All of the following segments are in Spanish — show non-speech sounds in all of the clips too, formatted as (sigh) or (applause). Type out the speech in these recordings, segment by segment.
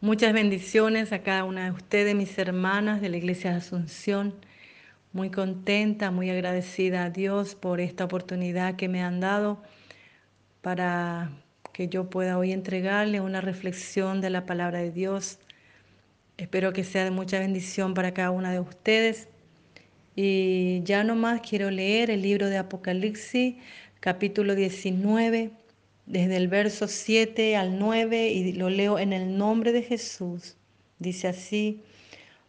Muchas bendiciones a cada una de ustedes, mis hermanas de la Iglesia de Asunción. Muy contenta, muy agradecida a Dios por esta oportunidad que me han dado para que yo pueda hoy entregarle una reflexión de la palabra de Dios. Espero que sea de mucha bendición para cada una de ustedes. Y ya nomás quiero leer el libro de Apocalipsis, capítulo 19 desde el verso 7 al 9 y lo leo en el nombre de Jesús. Dice así,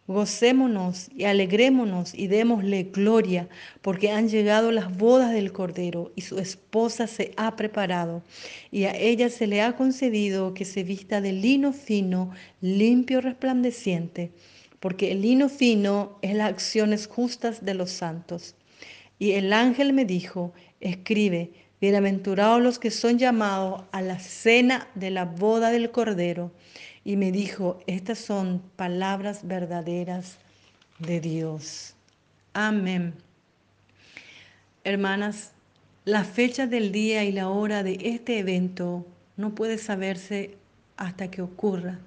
gocémonos y alegrémonos y démosle gloria, porque han llegado las bodas del Cordero y su esposa se ha preparado, y a ella se le ha concedido que se vista de lino fino, limpio, resplandeciente, porque el lino fino es las acciones justas de los santos. Y el ángel me dijo, escribe, Bienaventurados los que son llamados a la cena de la boda del Cordero. Y me dijo, estas son palabras verdaderas de Dios. Amén. Hermanas, la fecha del día y la hora de este evento no puede saberse hasta que ocurra,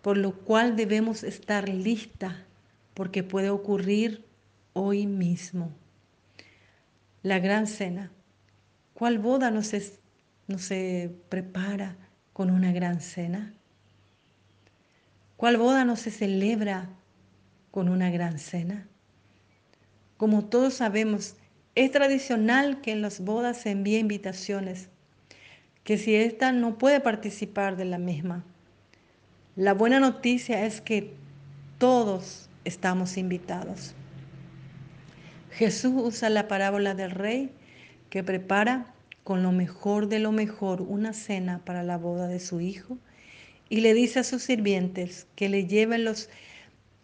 por lo cual debemos estar lista porque puede ocurrir hoy mismo. La gran cena. ¿Cuál boda no se, prepara con una gran cena? ¿Cuál boda no se celebra con una gran cena? Como todos sabemos, es tradicional que en las bodas se envíe invitaciones, que si ésta no puede participar de la misma. La buena noticia es que todos estamos invitados. Jesús usa la parábola del rey que prepara con lo mejor de lo mejor una cena para la boda de su hijo y le dice a sus sirvientes que le lleven los,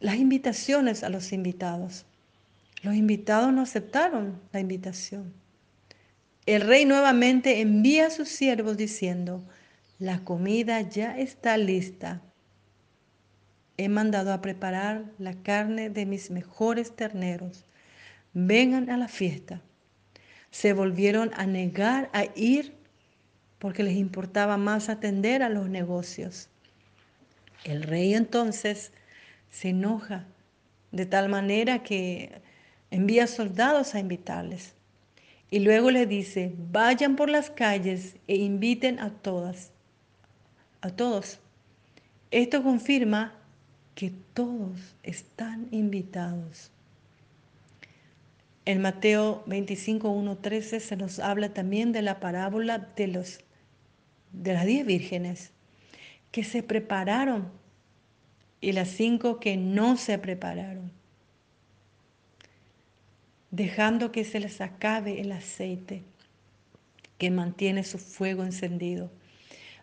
las invitaciones a los invitados. Los invitados no aceptaron la invitación. El rey nuevamente envía a sus siervos diciendo, la comida ya está lista. He mandado a preparar la carne de mis mejores terneros. Vengan a la fiesta se volvieron a negar a ir porque les importaba más atender a los negocios. El rey entonces se enoja de tal manera que envía soldados a invitarles. Y luego le dice, vayan por las calles e inviten a todas, a todos. Esto confirma que todos están invitados. En Mateo 25, 1, 13 se nos habla también de la parábola de, los, de las diez vírgenes que se prepararon y las cinco que no se prepararon, dejando que se les acabe el aceite que mantiene su fuego encendido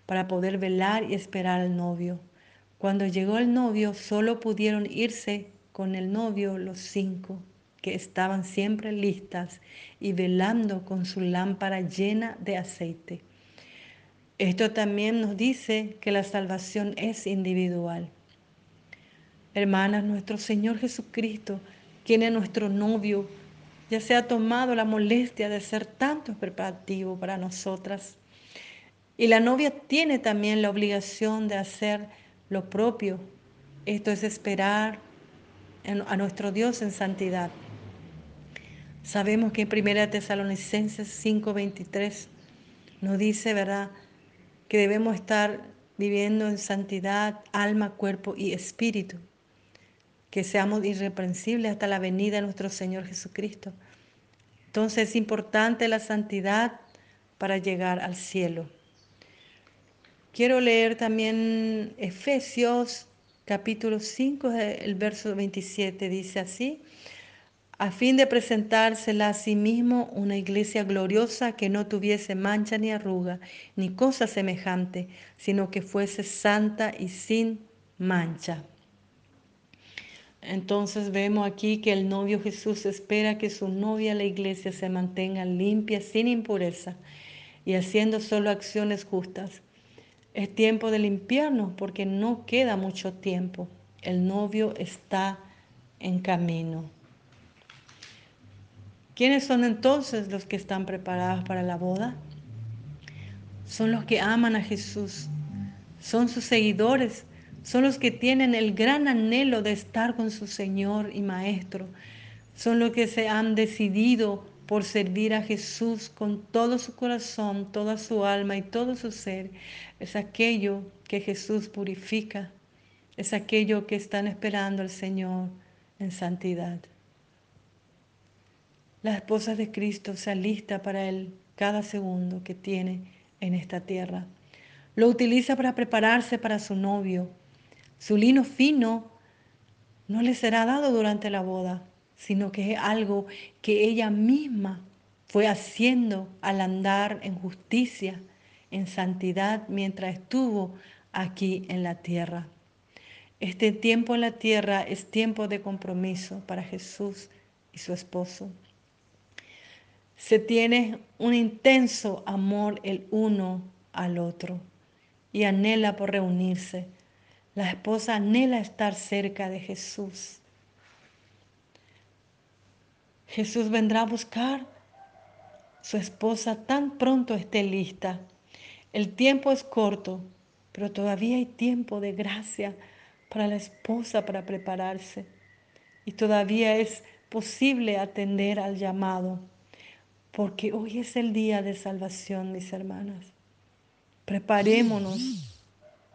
para poder velar y esperar al novio. Cuando llegó el novio, solo pudieron irse con el novio los cinco que estaban siempre listas y velando con su lámpara llena de aceite. Esto también nos dice que la salvación es individual. Hermanas, nuestro Señor Jesucristo, quien es nuestro novio, ya se ha tomado la molestia de hacer tanto preparativo para nosotras. Y la novia tiene también la obligación de hacer lo propio. Esto es esperar a nuestro Dios en santidad. Sabemos que en 1 Tesalonicenses 5:23 nos dice, ¿verdad?, que debemos estar viviendo en santidad, alma, cuerpo y espíritu, que seamos irreprensibles hasta la venida de nuestro Señor Jesucristo. Entonces es importante la santidad para llegar al cielo. Quiero leer también Efesios capítulo 5, el verso 27, dice así, a fin de presentársela a sí mismo una iglesia gloriosa que no tuviese mancha ni arruga, ni cosa semejante, sino que fuese santa y sin mancha. Entonces vemos aquí que el novio Jesús espera que su novia, la iglesia, se mantenga limpia, sin impureza y haciendo solo acciones justas. Es tiempo de limpiarnos porque no queda mucho tiempo. El novio está en camino. ¿Quiénes son entonces los que están preparados para la boda? Son los que aman a Jesús, son sus seguidores, son los que tienen el gran anhelo de estar con su Señor y Maestro, son los que se han decidido por servir a Jesús con todo su corazón, toda su alma y todo su ser. Es aquello que Jesús purifica, es aquello que están esperando al Señor en santidad. La esposa de Cristo se alista para Él cada segundo que tiene en esta tierra. Lo utiliza para prepararse para su novio. Su lino fino no le será dado durante la boda, sino que es algo que ella misma fue haciendo al andar en justicia, en santidad, mientras estuvo aquí en la tierra. Este tiempo en la tierra es tiempo de compromiso para Jesús y su esposo. Se tiene un intenso amor el uno al otro y anhela por reunirse. La esposa anhela estar cerca de Jesús. Jesús vendrá a buscar su esposa tan pronto esté lista. El tiempo es corto, pero todavía hay tiempo de gracia para la esposa para prepararse. Y todavía es posible atender al llamado, porque hoy es el día de salvación, mis hermanas. Preparémonos,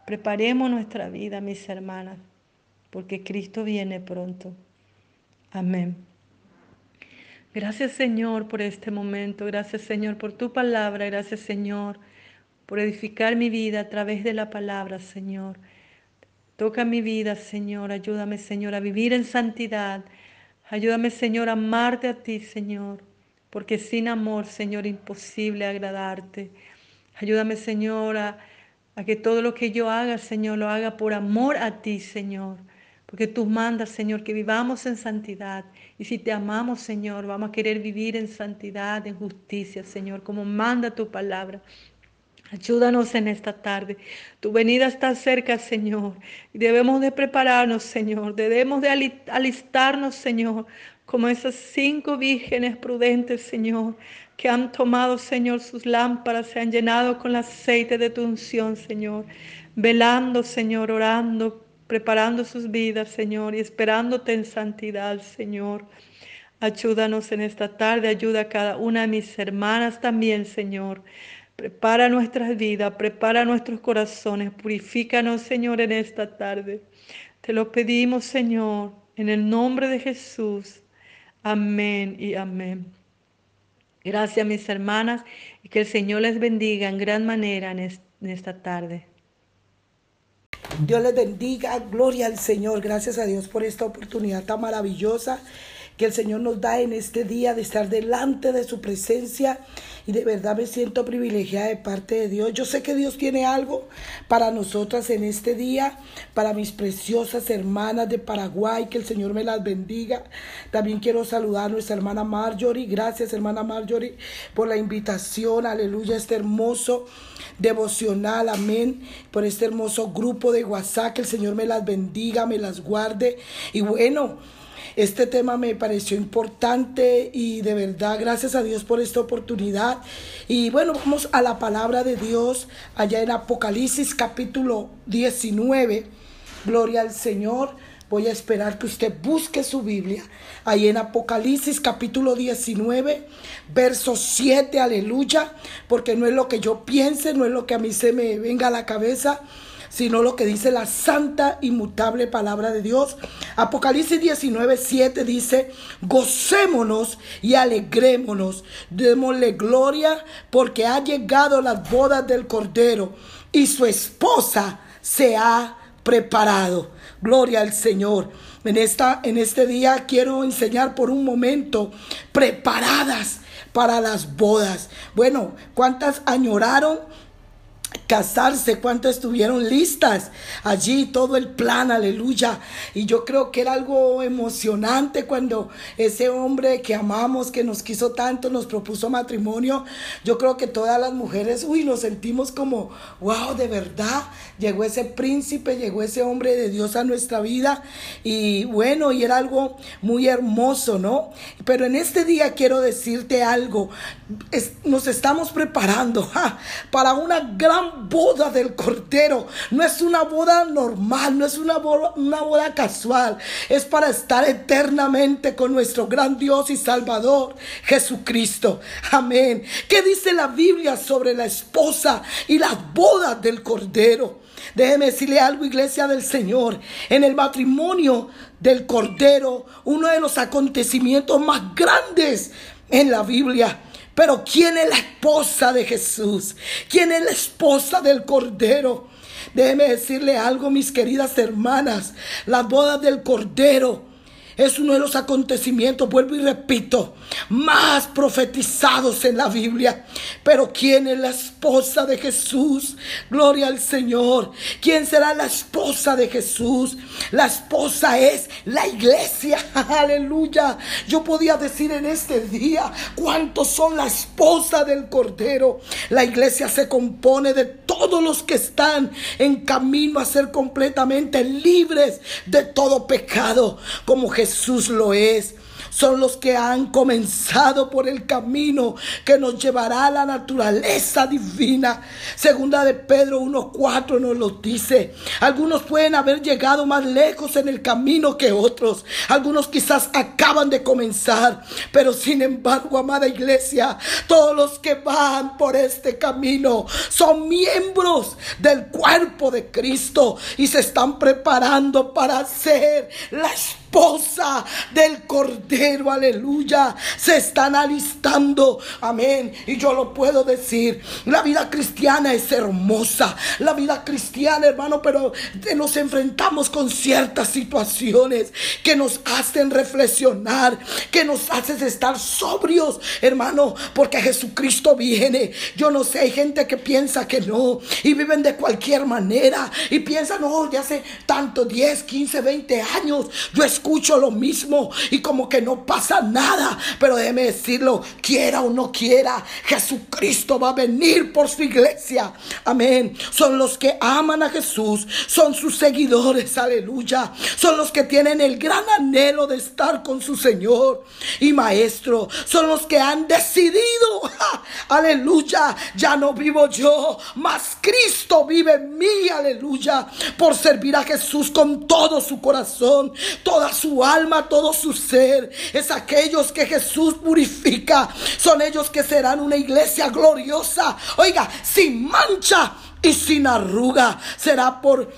preparemos nuestra vida, mis hermanas, porque Cristo viene pronto. Amén. Gracias Señor por este momento, gracias Señor por tu palabra, gracias Señor por edificar mi vida a través de la palabra, Señor. Toca mi vida, Señor, ayúdame, Señor, a vivir en santidad. Ayúdame, Señor, a amarte a ti, Señor, porque sin amor, Señor, imposible agradarte. Ayúdame, Señor, a, que todo lo que yo haga, Señor, lo haga por amor a ti, Señor. Porque tú mandas, Señor, que vivamos en santidad. Y si te amamos, Señor, vamos a querer vivir en santidad, en justicia, Señor, como manda tu palabra. Ayúdanos en esta tarde. Tu venida está cerca, Señor. Debemos de prepararnos, Señor. Debemos de alistarnos, Señor, como esas cinco vírgenes prudentes, Señor, que han tomado, Señor, sus lámparas, se han llenado con el aceite de tu unción, Señor. Velando, Señor, orando, preparando sus vidas, Señor, y esperándote en santidad, Señor. Ayúdanos en esta tarde, ayuda a cada una de mis hermanas también, Señor. Prepara nuestras vidas, prepara nuestros corazones, purifícanos, Señor, en esta tarde. Te lo pedimos, Señor, en el nombre de Jesús. Amén y amén. Gracias, mis hermanas, y que el Señor les bendiga en gran manera en esta tarde. Dios les bendiga, gloria al Señor. Gracias a Dios por esta oportunidad tan maravillosa que el Señor nos da en este día de estar delante de su presencia. Y de verdad me siento privilegiada de parte de Dios. Yo sé que Dios tiene algo para nosotras en este día, para mis preciosas hermanas de Paraguay, que el Señor me las bendiga. También quiero saludar a nuestra hermana Marjorie. Gracias, hermana Marjorie, por la invitación. Aleluya, este hermoso devocional. Amén. Por este hermoso grupo de WhatsApp. Que el Señor me las bendiga, me las guarde. Y bueno. Este tema me pareció importante y de verdad gracias a Dios por esta oportunidad. Y bueno, vamos a la palabra de Dios allá en Apocalipsis capítulo 19. Gloria al Señor. Voy a esperar que usted busque su Biblia. Ahí en Apocalipsis capítulo 19, verso 7, aleluya. Porque no es lo que yo piense, no es lo que a mí se me venga a la cabeza, sino lo que dice la santa, inmutable palabra de Dios. Apocalipsis 19, 7 dice, gocémonos y alegrémonos, démosle gloria porque ha llegado las bodas del Cordero y su esposa se ha preparado. Gloria al Señor. En, esta, en este día quiero enseñar por un momento preparadas para las bodas. Bueno, ¿cuántas añoraron? Casarse, cuántas estuvieron listas allí, todo el plan, aleluya. Y yo creo que era algo emocionante cuando ese hombre que amamos, que nos quiso tanto, nos propuso matrimonio. Yo creo que todas las mujeres, uy, nos sentimos como, wow, de verdad, llegó ese príncipe, llegó ese hombre de Dios a nuestra vida. Y bueno, y era algo muy hermoso, ¿no? Pero en este día quiero decirte algo, nos estamos preparando (laughs) para una gran boda del Cordero. No es una boda normal, no es una boda, una boda casual. Es para estar eternamente con nuestro gran Dios y Salvador, Jesucristo. Amén. ¿Qué dice la Biblia sobre la esposa y las bodas del Cordero? Déjeme decirle algo, iglesia del Señor. En el matrimonio del Cordero, uno de los acontecimientos más grandes en la Biblia. Pero ¿quién es la esposa de Jesús? ¿Quién es la esposa del Cordero? Déjeme decirle algo, mis queridas hermanas. Las bodas del Cordero es uno de los acontecimientos, vuelvo y repito, más profetizados en la Biblia. Pero ¿quién es la esposa de Jesús? Gloria al Señor. ¿Quién será la esposa de Jesús? La esposa es la iglesia. (laughs) Aleluya. Yo podía decir en este día cuántos son la esposa del Cordero. La iglesia se compone de todos los que están en camino a ser completamente libres de todo pecado, como Jesús Jesús lo es son los que han comenzado por el camino que nos llevará a la naturaleza divina. Segunda de Pedro 1.4 nos lo dice. Algunos pueden haber llegado más lejos en el camino que otros. Algunos quizás acaban de comenzar. Pero sin embargo, amada iglesia, todos los que van por este camino son miembros del cuerpo de Cristo y se están preparando para ser la esposa del Cordero, aleluya. Se están alistando, amén. Y yo lo puedo decir, la vida cristiana es hermosa. La vida cristiana, hermano, pero nos enfrentamos con ciertas situaciones que nos hacen reflexionar, que nos hacen estar sobrios, hermano, porque Jesucristo viene. Yo no sé, hay gente que piensa que no y viven de cualquier manera y piensan, no, ya hace tanto, 10, 15, 20 años, yo escucho lo mismo y como que no pasa nada. Pero déjeme decirlo, quiera o no quiera, Jesucristo va a venir por su iglesia. Amén. Son los que aman a Jesús, son sus seguidores, aleluya. Son los que tienen el gran anhelo de estar con su Señor y Maestro. Son los que han decidido, aleluya, ya no vivo yo, mas Cristo vive en mí, aleluya, por servir a Jesús con todo su corazón, toda su alma, todo su ser. Es aquellos que Jesús purifica. Son ellos que serán una iglesia gloriosa. Oiga, sin mancha y sin arruga. Será por...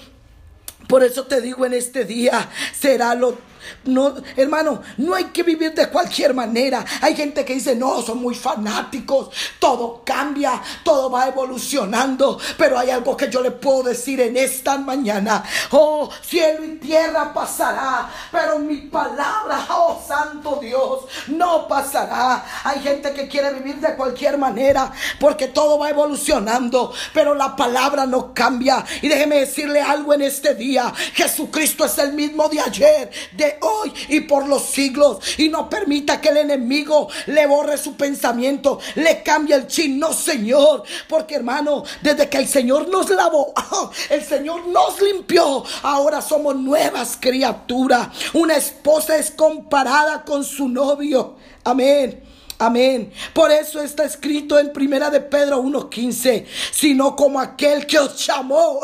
Por eso te digo en este día, será lo no, hermano, no hay que vivir de cualquier manera. Hay gente que dice, no, son muy fanáticos. Todo cambia, todo va evolucionando. Pero hay algo que yo le puedo decir en esta mañana. Oh, cielo y tierra pasará. Pero mi palabra, oh Santo Dios, no pasará. Hay gente que quiere vivir de cualquier manera porque todo va evolucionando. Pero la palabra no cambia. Y déjeme decirle algo en este día. Jesucristo es el mismo de ayer, de hoy y por los siglos. Y no permita que el enemigo le borre su pensamiento, le cambie el chin. No, Señor. Porque hermano, desde que el Señor nos lavó, (laughs) el Señor nos limpió, ahora somos nuevas criaturas. Una esposa es comparada con su novio. Amén. Amén. Por eso está escrito en Primera de Pedro 1:15, sino como aquel que os llamó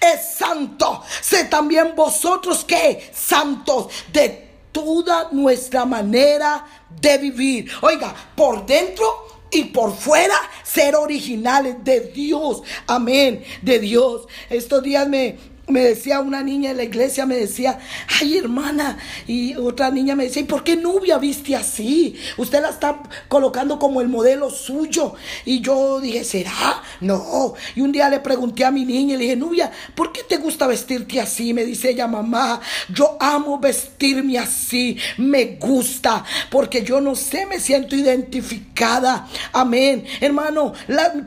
es santo, sé también vosotros que santos de toda nuestra manera de vivir. Oiga, por dentro y por fuera ser originales de Dios. Amén, de Dios. Estos días me me decía una niña en la iglesia, me decía, ay hermana, y otra niña me decía, ¿y por qué Nubia viste así? Usted la está colocando como el modelo suyo. Y yo dije, ¿será? No. Y un día le pregunté a mi niña y le dije, Nubia, ¿por qué te gusta vestirte así? Me dice ella, mamá, yo amo vestirme así, me gusta, porque yo no sé, me siento identificada. Amén. Hermano,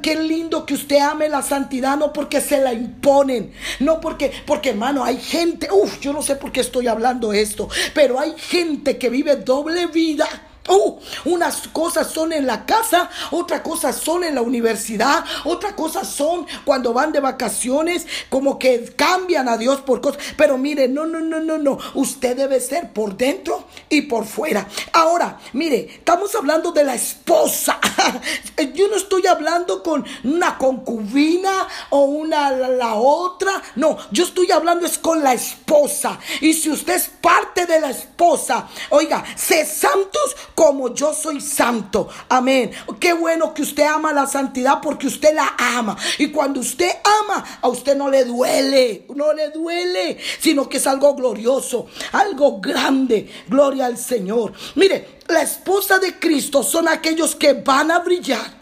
qué lindo que usted ame la santidad, no porque se la imponen, no porque porque hermano, hay gente, uff, yo no sé por qué estoy hablando esto, pero hay gente que vive doble vida Uh, unas cosas son en la casa, otras cosas son en la universidad, otras cosas son cuando van de vacaciones, como que cambian a Dios por cosas. Pero mire, no, no, no, no, no. Usted debe ser por dentro y por fuera. Ahora, mire, estamos hablando de la esposa. (laughs) Yo no estoy hablando con una concubina o una la, otra. No, yo estoy hablando es con la esposa. Y si usted es parte de la esposa, oiga, sé santos como yo soy santo. Amén. Qué bueno que usted ama la santidad porque usted la ama. Y cuando usted ama, a usted no le duele, no le duele, sino que es algo glorioso, algo grande. Gloria al Señor. Mire, la esposa de Cristo son aquellos que van a brillar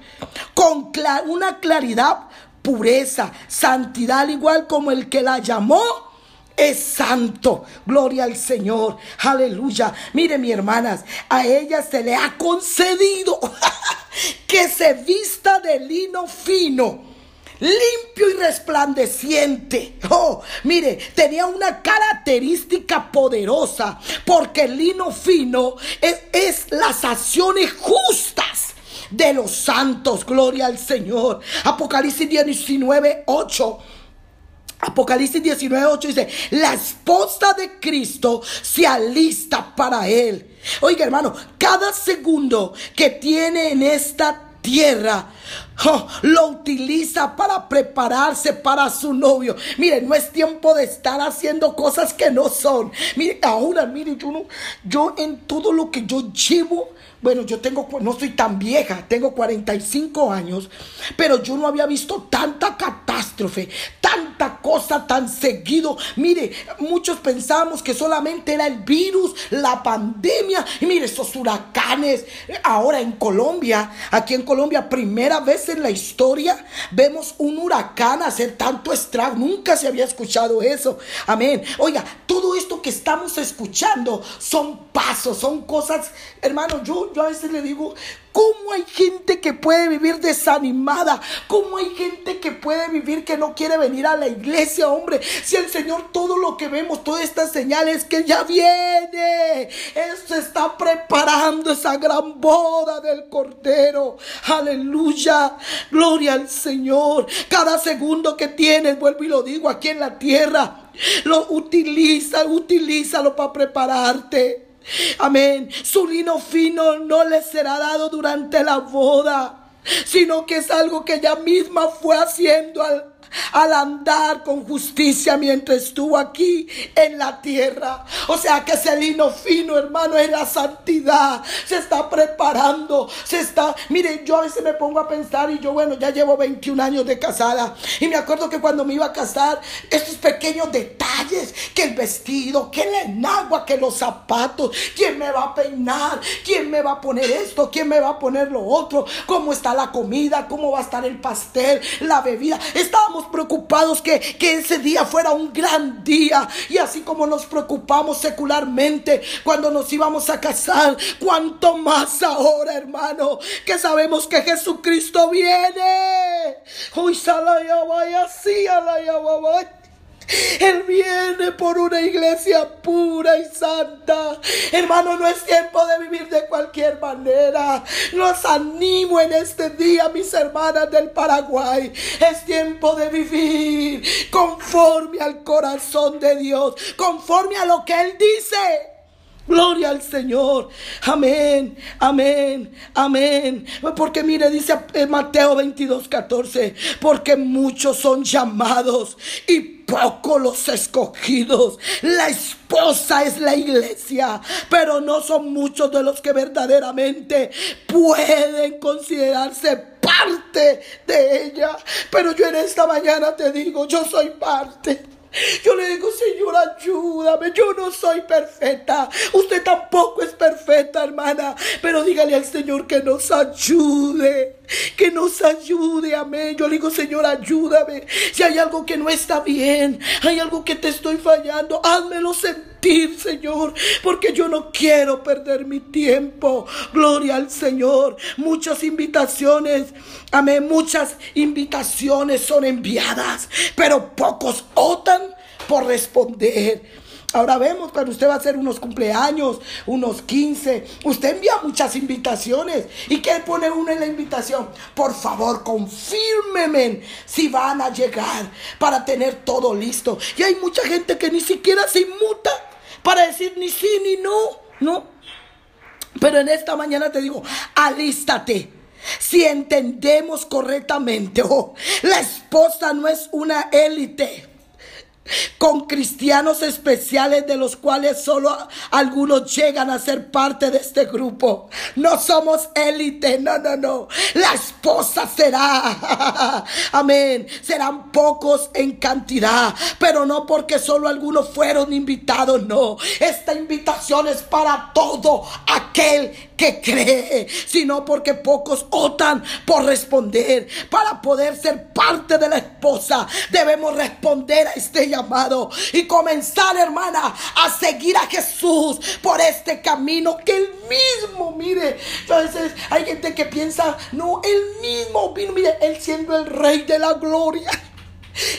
con una claridad, pureza, santidad, al igual como el que la llamó es santo. Gloria al Señor. Aleluya. Mire, mi hermanas, a ella se le ha concedido (laughs) que se vista de lino fino limpio y resplandeciente. Oh, mire, tenía una característica poderosa, porque el lino fino es, es, las acciones justas de los santos. Gloria al Señor. Apocalipsis 19, 8 Apocalipsis 19, dice, la esposa de Cristo se alista para él. Oiga hermano, cada segundo que tiene en esta tierra, oh, lo utiliza para prepararse para su novio. Mire, no es tiempo de estar haciendo cosas que no son. Mire, ahora, mire, yo, no, yo en todo lo que yo llevo bueno, yo tengo, no soy tan vieja, tengo 45 años, pero yo no había visto tanta catástrofe, tanta cosa tan seguido. Mire, muchos pensamos que solamente era el virus, la pandemia, y mire, esos huracanes. Ahora en Colombia, aquí en Colombia, primera vez en la historia, vemos un huracán hacer tanto estrago. Nunca se había escuchado eso. Amén. Oiga, todo esto que estamos escuchando son pasos, son cosas, hermano, yo, yo a veces le digo, ¿cómo hay gente que puede vivir desanimada? ¿Cómo hay gente que puede vivir que no quiere venir a la iglesia, hombre? Si el Señor todo lo que vemos, todas estas señales que ya viene, Él se está preparando esa gran boda del Cordero. Aleluya, gloria al Señor. Cada segundo que tienes, vuelvo y lo digo aquí en la tierra, lo utiliza, utilízalo para prepararte. Amén. Su lino fino no le será dado durante la boda, sino que es algo que ella misma fue haciendo al al andar con justicia mientras estuvo aquí en la tierra. O sea que ese lino fino, hermano, es la santidad. Se está preparando, se está... Mire, yo a veces me pongo a pensar y yo, bueno, ya llevo 21 años de casada. Y me acuerdo que cuando me iba a casar, estos pequeños detalles, que el vestido, que el enagua, que los zapatos, quién me va a peinar, quién me va a poner esto, quién me va a poner lo otro, cómo está la comida, cómo va a estar el pastel, la bebida. Estábamos preocupados que, que ese día fuera un gran día. Y así como nos preocupamos secularmente cuando nos íbamos a casar, cuanto más ahora, hermano, que sabemos que Jesucristo viene. Uy, ya vaya así, él viene por una iglesia pura y santa. Hermano, no es tiempo de vivir de cualquier manera. Los animo en este día, mis hermanas del Paraguay. Es tiempo de vivir conforme al corazón de Dios, conforme a lo que Él dice. Gloria al Señor. Amén, amén, amén. Porque mire, dice Mateo 22, 14, porque muchos son llamados y pocos los escogidos. La esposa es la iglesia, pero no son muchos de los que verdaderamente pueden considerarse parte de ella. Pero yo en esta mañana te digo, yo soy parte. Yo le digo, Señor, ayúdame. Yo no soy perfecta. Usted tampoco es perfecta, hermana. Pero dígale al Señor que nos ayude. Que nos ayude, amén. Yo le digo, Señor, ayúdame. Si hay algo que no está bien, hay algo que te estoy fallando, házmelo sentir, Señor. Porque yo no quiero perder mi tiempo. Gloria al Señor. Muchas invitaciones, amén. Muchas invitaciones son enviadas, pero pocos otan por responder. Ahora vemos cuando usted va a hacer unos cumpleaños, unos 15, usted envía muchas invitaciones. ¿Y qué pone uno en la invitación? Por favor, confírmeme si van a llegar para tener todo listo. Y hay mucha gente que ni siquiera se inmuta para decir ni sí ni no, ¿no? Pero en esta mañana te digo, alístate. Si entendemos correctamente, oh, la esposa no es una élite con cristianos especiales de los cuales solo algunos llegan a ser parte de este grupo. No somos élite, no, no, no. La esposa será, (laughs) amén, serán pocos en cantidad, pero no porque solo algunos fueron invitados, no. Esta invitación es para todo aquel que cree, sino porque pocos optan por responder. Para poder ser parte de la esposa, debemos responder a este llamado y comenzar, hermana, a seguir a Jesús por este camino que él mismo, mire, entonces hay gente que piensa, no, él mismo mire, él siendo el rey de la gloria.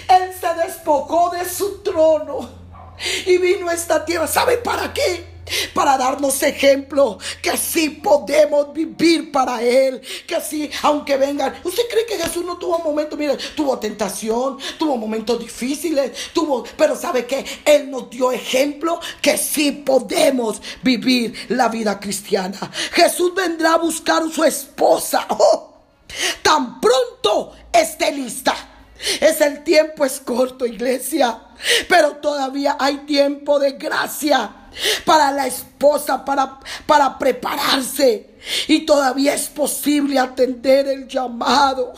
Él se despojó de su trono y vino a esta tierra. ¿Sabe para qué? Para darnos ejemplo que sí podemos vivir para Él, que sí, aunque vengan. ¿Usted cree que Jesús no tuvo momentos, mire, tuvo tentación, tuvo momentos difíciles, tuvo, pero sabe que Él nos dio ejemplo que sí podemos vivir la vida cristiana. Jesús vendrá a buscar a su esposa. (laughs) Oh, tan pronto esté lista. Es el tiempo es corto, iglesia, pero todavía hay tiempo de gracia para la esposa, para, para prepararse. Y todavía es posible atender el llamado.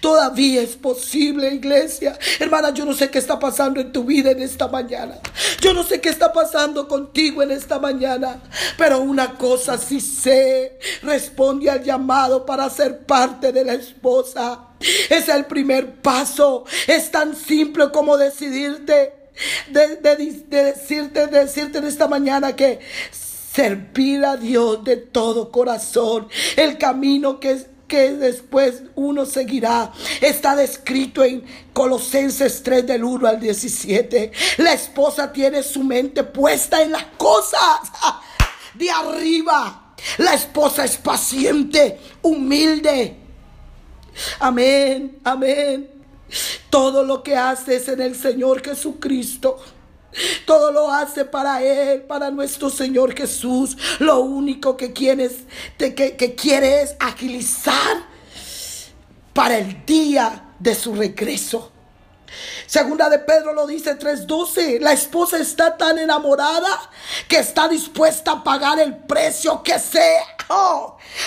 Todavía es posible, iglesia. Hermana, yo no sé qué está pasando en tu vida en esta mañana. Yo no sé qué está pasando contigo en esta mañana. Pero una cosa sí sé. Responde al llamado para ser parte de la esposa. Es el primer paso. Es tan simple como decidirte de, decirte, de decirte en esta mañana que servir a Dios de todo corazón, el camino que que después uno seguirá. Está descrito en Colosenses 3 del 1 al 17. La esposa tiene su mente puesta en las cosas de arriba. La esposa es paciente, humilde. Amén, amén. Todo lo que hace es en el Señor Jesucristo. Todo lo hace para Él, para nuestro Señor Jesús. Lo único que quiere es, que, que quiere es agilizar para el día de su regreso. Segunda de Pedro lo dice 3:12. La esposa está tan enamorada que está dispuesta a pagar el precio que sea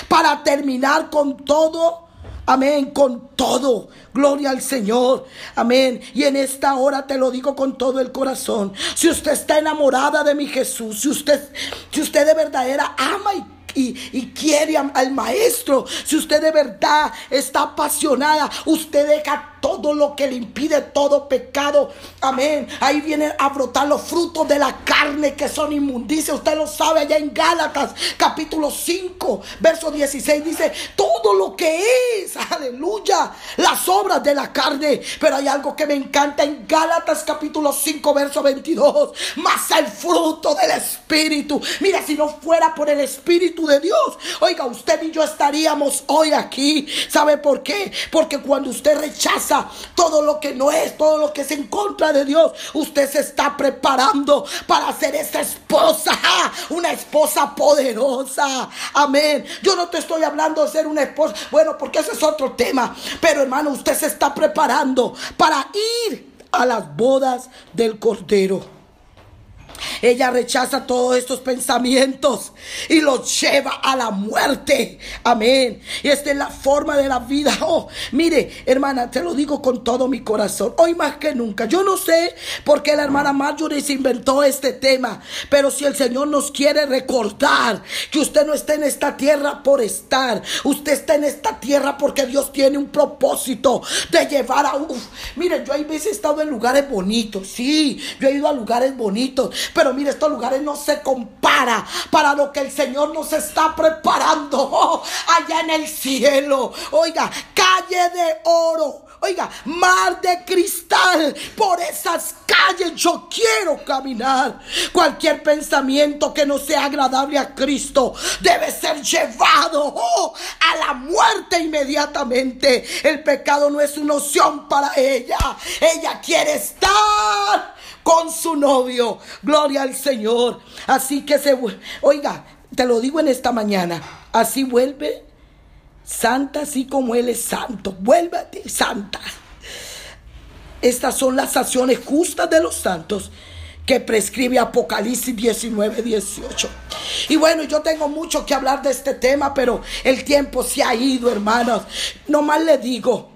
para terminar con todo Amén, con todo. Gloria al Señor. Amén. Y en esta hora te lo digo con todo el corazón. Si usted está enamorada de mi Jesús, si usted, si usted de verdadera ama y y, quiere al maestro, si usted de verdad está apasionada, usted deja todo lo que le impide todo pecado. Amén. Ahí vienen a brotar los frutos de la carne que son inmundicia. Usted lo sabe allá en Gálatas capítulo 5, verso 16 dice, todo lo que es, (laughs) aleluya, las obras de la carne. Pero hay algo que me encanta en Gálatas capítulo 5, verso 22, más el fruto del Espíritu. Mira, si no fuera por el Espíritu de Dios, oiga, usted y yo estaríamos hoy aquí. ¿Sabe por qué? Porque cuando usted rechaza todo lo que no es, todo lo que es en contra de Dios. Usted se está preparando para ser esa esposa, una esposa poderosa. Amén. Yo no te estoy hablando de ser una esposa, bueno, porque ese es otro tema. Pero hermano, usted se está preparando para ir a las bodas del Cordero. Ella rechaza todos estos pensamientos y los lleva a la muerte. Amén. Y esta es la forma de la vida. (laughs) Oh, mire, hermana, te lo digo con todo mi corazón. Hoy más que nunca. Yo no sé por qué la hermana Marjorie se inventó este tema. Pero si el Señor nos quiere recordar que usted no está en esta tierra por estar. Usted está en esta tierra porque Dios tiene un propósito de llevar a... Uf, mire, yo hay veces he estado en lugares bonitos. Sí, yo he ido a lugares bonitos. Pero mire, estos lugares no se compara para lo que el Señor nos está preparando (laughs) allá en el cielo. Oiga, calle de oro. Oiga, mar de cristal por esas calles calle yo quiero caminar. Cualquier pensamiento que no sea agradable a Cristo debe ser llevado oh, a la muerte inmediatamente. El pecado no es una opción para ella. Ella quiere estar con su novio. Gloria al Señor. Así que se... Oiga, te lo digo en esta mañana. Así vuelve santa, así como Él es santo. Vuélvete santa. Estas son las acciones justas de los santos que prescribe Apocalipsis 19, 18. Y bueno, yo tengo mucho que hablar de este tema, pero el tiempo se ha ido, hermanos. Nomás le digo,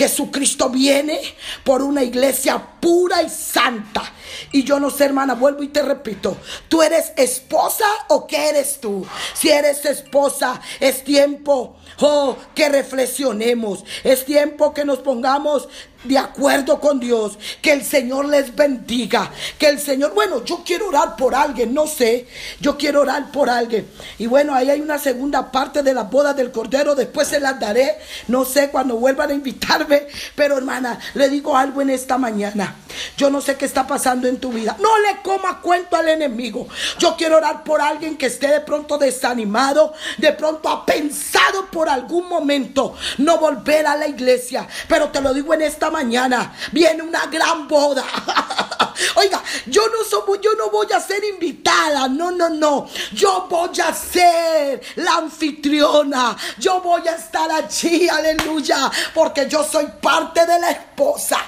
Jesucristo viene por una iglesia pura y santa. Y yo no sé, hermana, vuelvo y te repito, ¿tú eres esposa o qué eres tú? Si eres esposa, es tiempo oh, que reflexionemos. Es tiempo que nos pongamos de acuerdo con Dios. Que el Señor les bendiga. Que el Señor, bueno, yo quiero orar por alguien, no sé. Yo quiero orar por alguien. Y bueno, ahí hay una segunda parte de la boda del Cordero. Después se las daré. No sé cuando vuelvan a invitarme. Pero hermana, le digo algo en esta mañana. Yo no sé qué está pasando en tu vida. No le coma cuento al enemigo. Yo quiero orar por alguien que esté de pronto desanimado. De pronto ha pensado por algún momento no volver a la iglesia. Pero te lo digo en esta mañana viene una gran boda. (laughs) Oiga, yo no soy, yo no voy a ser invitada, no, no, no. Yo voy a ser la anfitriona. Yo voy a estar allí, aleluya, porque yo soy parte de la esposa.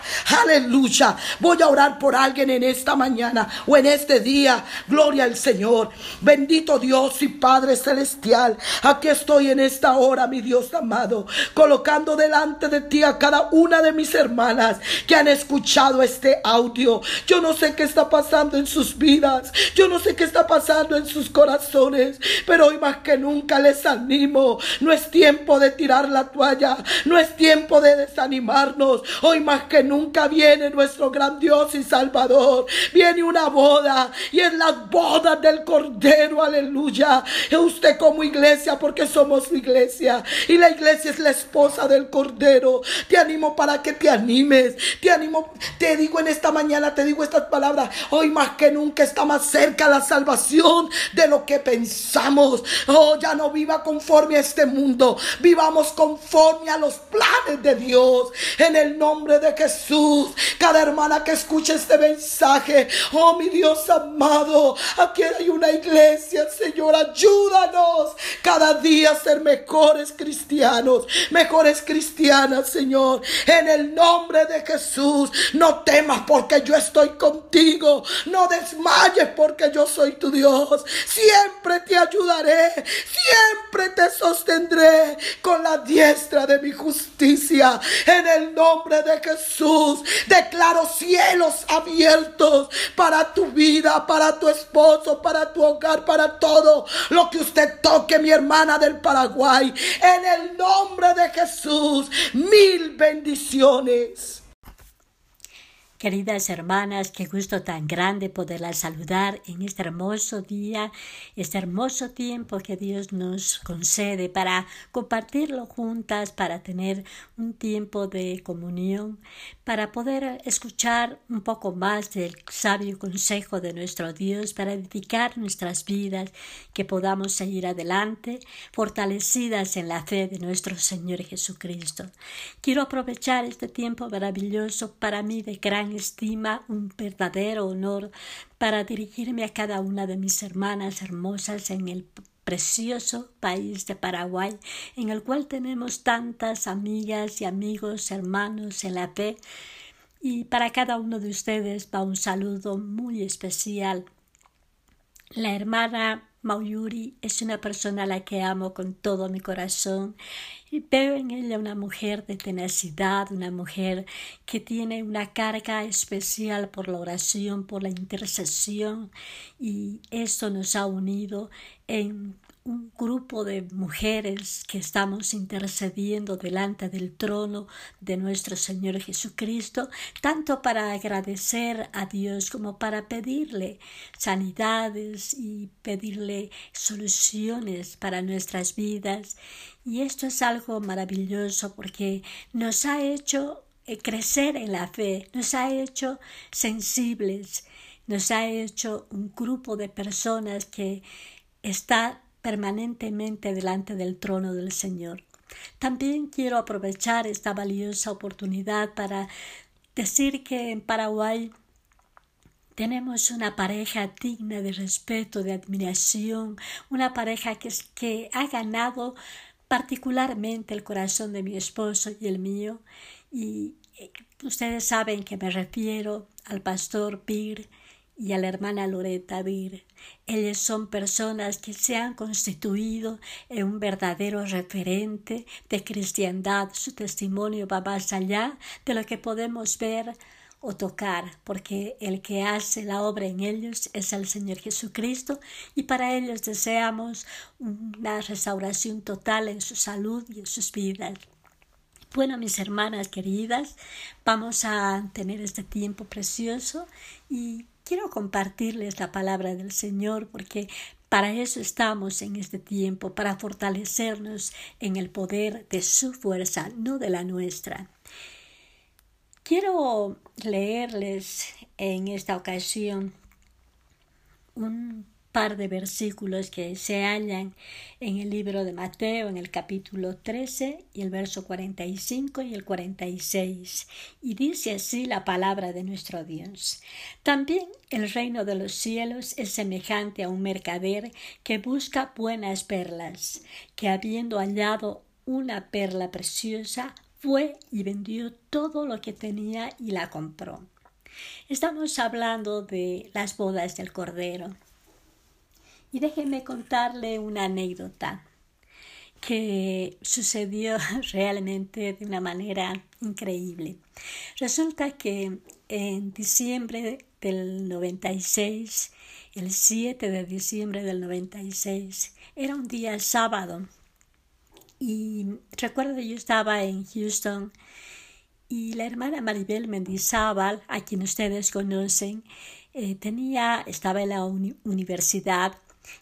Aleluya. Voy a orar por alguien en esta mañana o en este día. Gloria al Señor. Bendito Dios y Padre celestial. Aquí estoy en esta hora, mi Dios amado, colocando delante de ti a cada una de mis hermanas que han escuchado este audio. Yo no sé qué está pasando en sus vidas. Yo no sé qué está pasando en sus corazones. Pero hoy más que nunca les animo. No es tiempo de tirar la toalla. No es tiempo de desanimarnos. Hoy más que nunca viene nuestro gran Dios y Salvador. Viene una boda. Y es la boda del Cordero. Aleluya. Usted como iglesia, porque somos iglesia. Y la iglesia es la esposa del Cordero. Te animo para que te animes. Te animo. Te digo en esta mañana, te digo estas palabras. Hoy más que nunca está más cerca la salvación de lo que pensamos. Oh, ya no viva conforme a este mundo. Vivamos conforme a los planes de Dios. En el nombre de Jesús. Cada hermana que escuche este mensaje. Oh, mi Dios amado. Aquí hay una iglesia, Señor. Ayúdanos cada día a ser mejores cristianos. Mejores cristianas, Señor. En el nombre de Jesús. No temas porque yo estoy contigo. No desmayes porque yo soy tu Dios. Siempre te ayudaré. Siempre te sostendré con la diestra de mi justicia. En el nombre de Jesús. Declaro cielos abiertos para tu vida, para tu esposo, para tu hogar, para todo lo que usted toque, mi hermana del Paraguay. En el nombre de Jesús. Mil bendiciones. Queridas hermanas, qué gusto tan grande poderlas saludar en este hermoso día, este hermoso tiempo que Dios nos concede para compartirlo juntas, para tener un tiempo de comunión, para poder escuchar un poco más del sabio consejo de nuestro Dios, para dedicar nuestras vidas, que podamos seguir adelante, fortalecidas en la fe de nuestro Señor Jesucristo. Quiero aprovechar este tiempo maravilloso para mí de gran estima, un verdadero honor para dirigirme a cada una de mis hermanas hermosas en el precioso país de Paraguay, en el cual tenemos tantas amigas y amigos, hermanos en la fe. Y para cada uno de ustedes va un saludo muy especial. La hermana Mauyuri es una persona a la que amo con todo mi corazón. Y veo en ella una mujer de tenacidad, una mujer que tiene una carga especial por la oración, por la intercesión y eso nos ha unido en un grupo de mujeres que estamos intercediendo delante del trono de nuestro Señor Jesucristo, tanto para agradecer a Dios como para pedirle sanidades y pedirle soluciones para nuestras vidas. Y esto es algo maravilloso porque nos ha hecho eh, crecer en la fe, nos ha hecho sensibles, nos ha hecho un grupo de personas que está permanentemente delante del trono del Señor. También quiero aprovechar esta valiosa oportunidad para decir que en Paraguay tenemos una pareja digna de respeto, de admiración, una pareja que, ha ganado particularmente el corazón de mi esposo y el mío. Y eh, ustedes saben que me refiero al pastor Pir y a la hermana Loreta Bir. Ellas son personas que se han constituido en un verdadero referente de cristiandad. Su testimonio va más allá de lo que podemos ver o tocar, porque el que hace la obra en ellos es el Señor Jesucristo y para ellos deseamos una restauración total en su salud y en sus vidas. Bueno, mis hermanas queridas, vamos a tener este tiempo precioso y quiero compartirles la palabra del Señor porque para eso estamos en este tiempo, para fortalecernos en el poder de su fuerza, no de la nuestra. Quiero leerles en esta ocasión un par de versículos que se hallan en el libro de Mateo, en el capítulo 13 y el verso 45 y el 46. Y dice así la palabra de nuestro Dios. También el reino de los cielos es semejante a un mercader que busca buenas perlas, que habiendo hallado una perla preciosa, fue y vendió todo lo que tenía y la compró. Estamos hablando de las bodas del Cordero. Y déjenme contarle una anécdota que sucedió (laughs) realmente de una manera increíble. Resulta que en diciembre del 96, el 7 de diciembre del 96, era un día sábado y recuerdo que yo estaba en Houston y la hermana Maribel Mendizábal, a quien ustedes conocen, eh, tenía, estaba en la universidad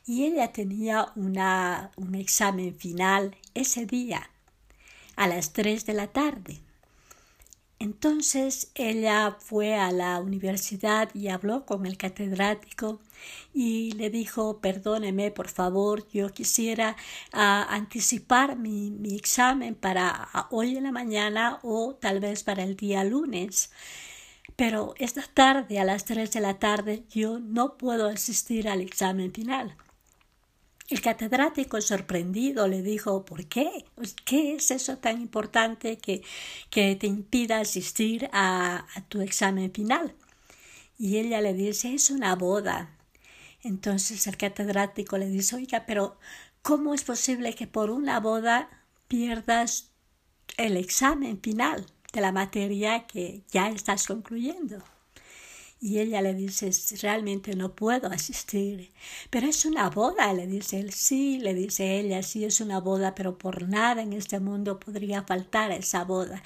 y ella tenía una, un examen final ese día a las 3 de la tarde. Entonces ella fue a la universidad y habló con el catedrático y le dijo perdóneme por favor yo quisiera ah, anticipar mi, mi examen para hoy en la mañana o tal vez para el día lunes pero esta tarde a las tres de la tarde yo no puedo asistir al examen final el catedrático sorprendido le dijo ¿Por qué? ¿Qué es eso tan importante que, que te impida asistir a tu examen final? Y ella le dice es una boda. Entonces el catedrático le dice Oiga, pero ¿cómo es posible que por una boda pierdas el examen final de la materia que ya estás concluyendo? Y ella le dice, realmente no puedo asistir. Pero es una boda, le dice él. Sí, le dice ella, sí es una boda, pero por nada en este mundo podría faltar esa boda.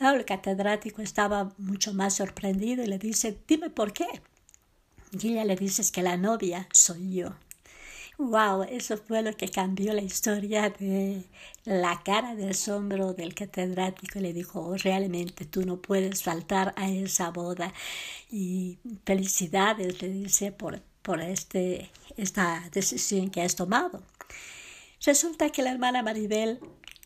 el catedrático estaba mucho más sorprendido y le dice, dime por qué. Y ella le dice, es que la novia soy yo. Wow, eso fue lo que cambió la historia de la cara de asombro del catedrático. Le dijo, oh, realmente tú no puedes faltar a esa boda. Y felicidades, le dice, por, por este, esta decisión que has tomado. Resulta que la hermana Maribel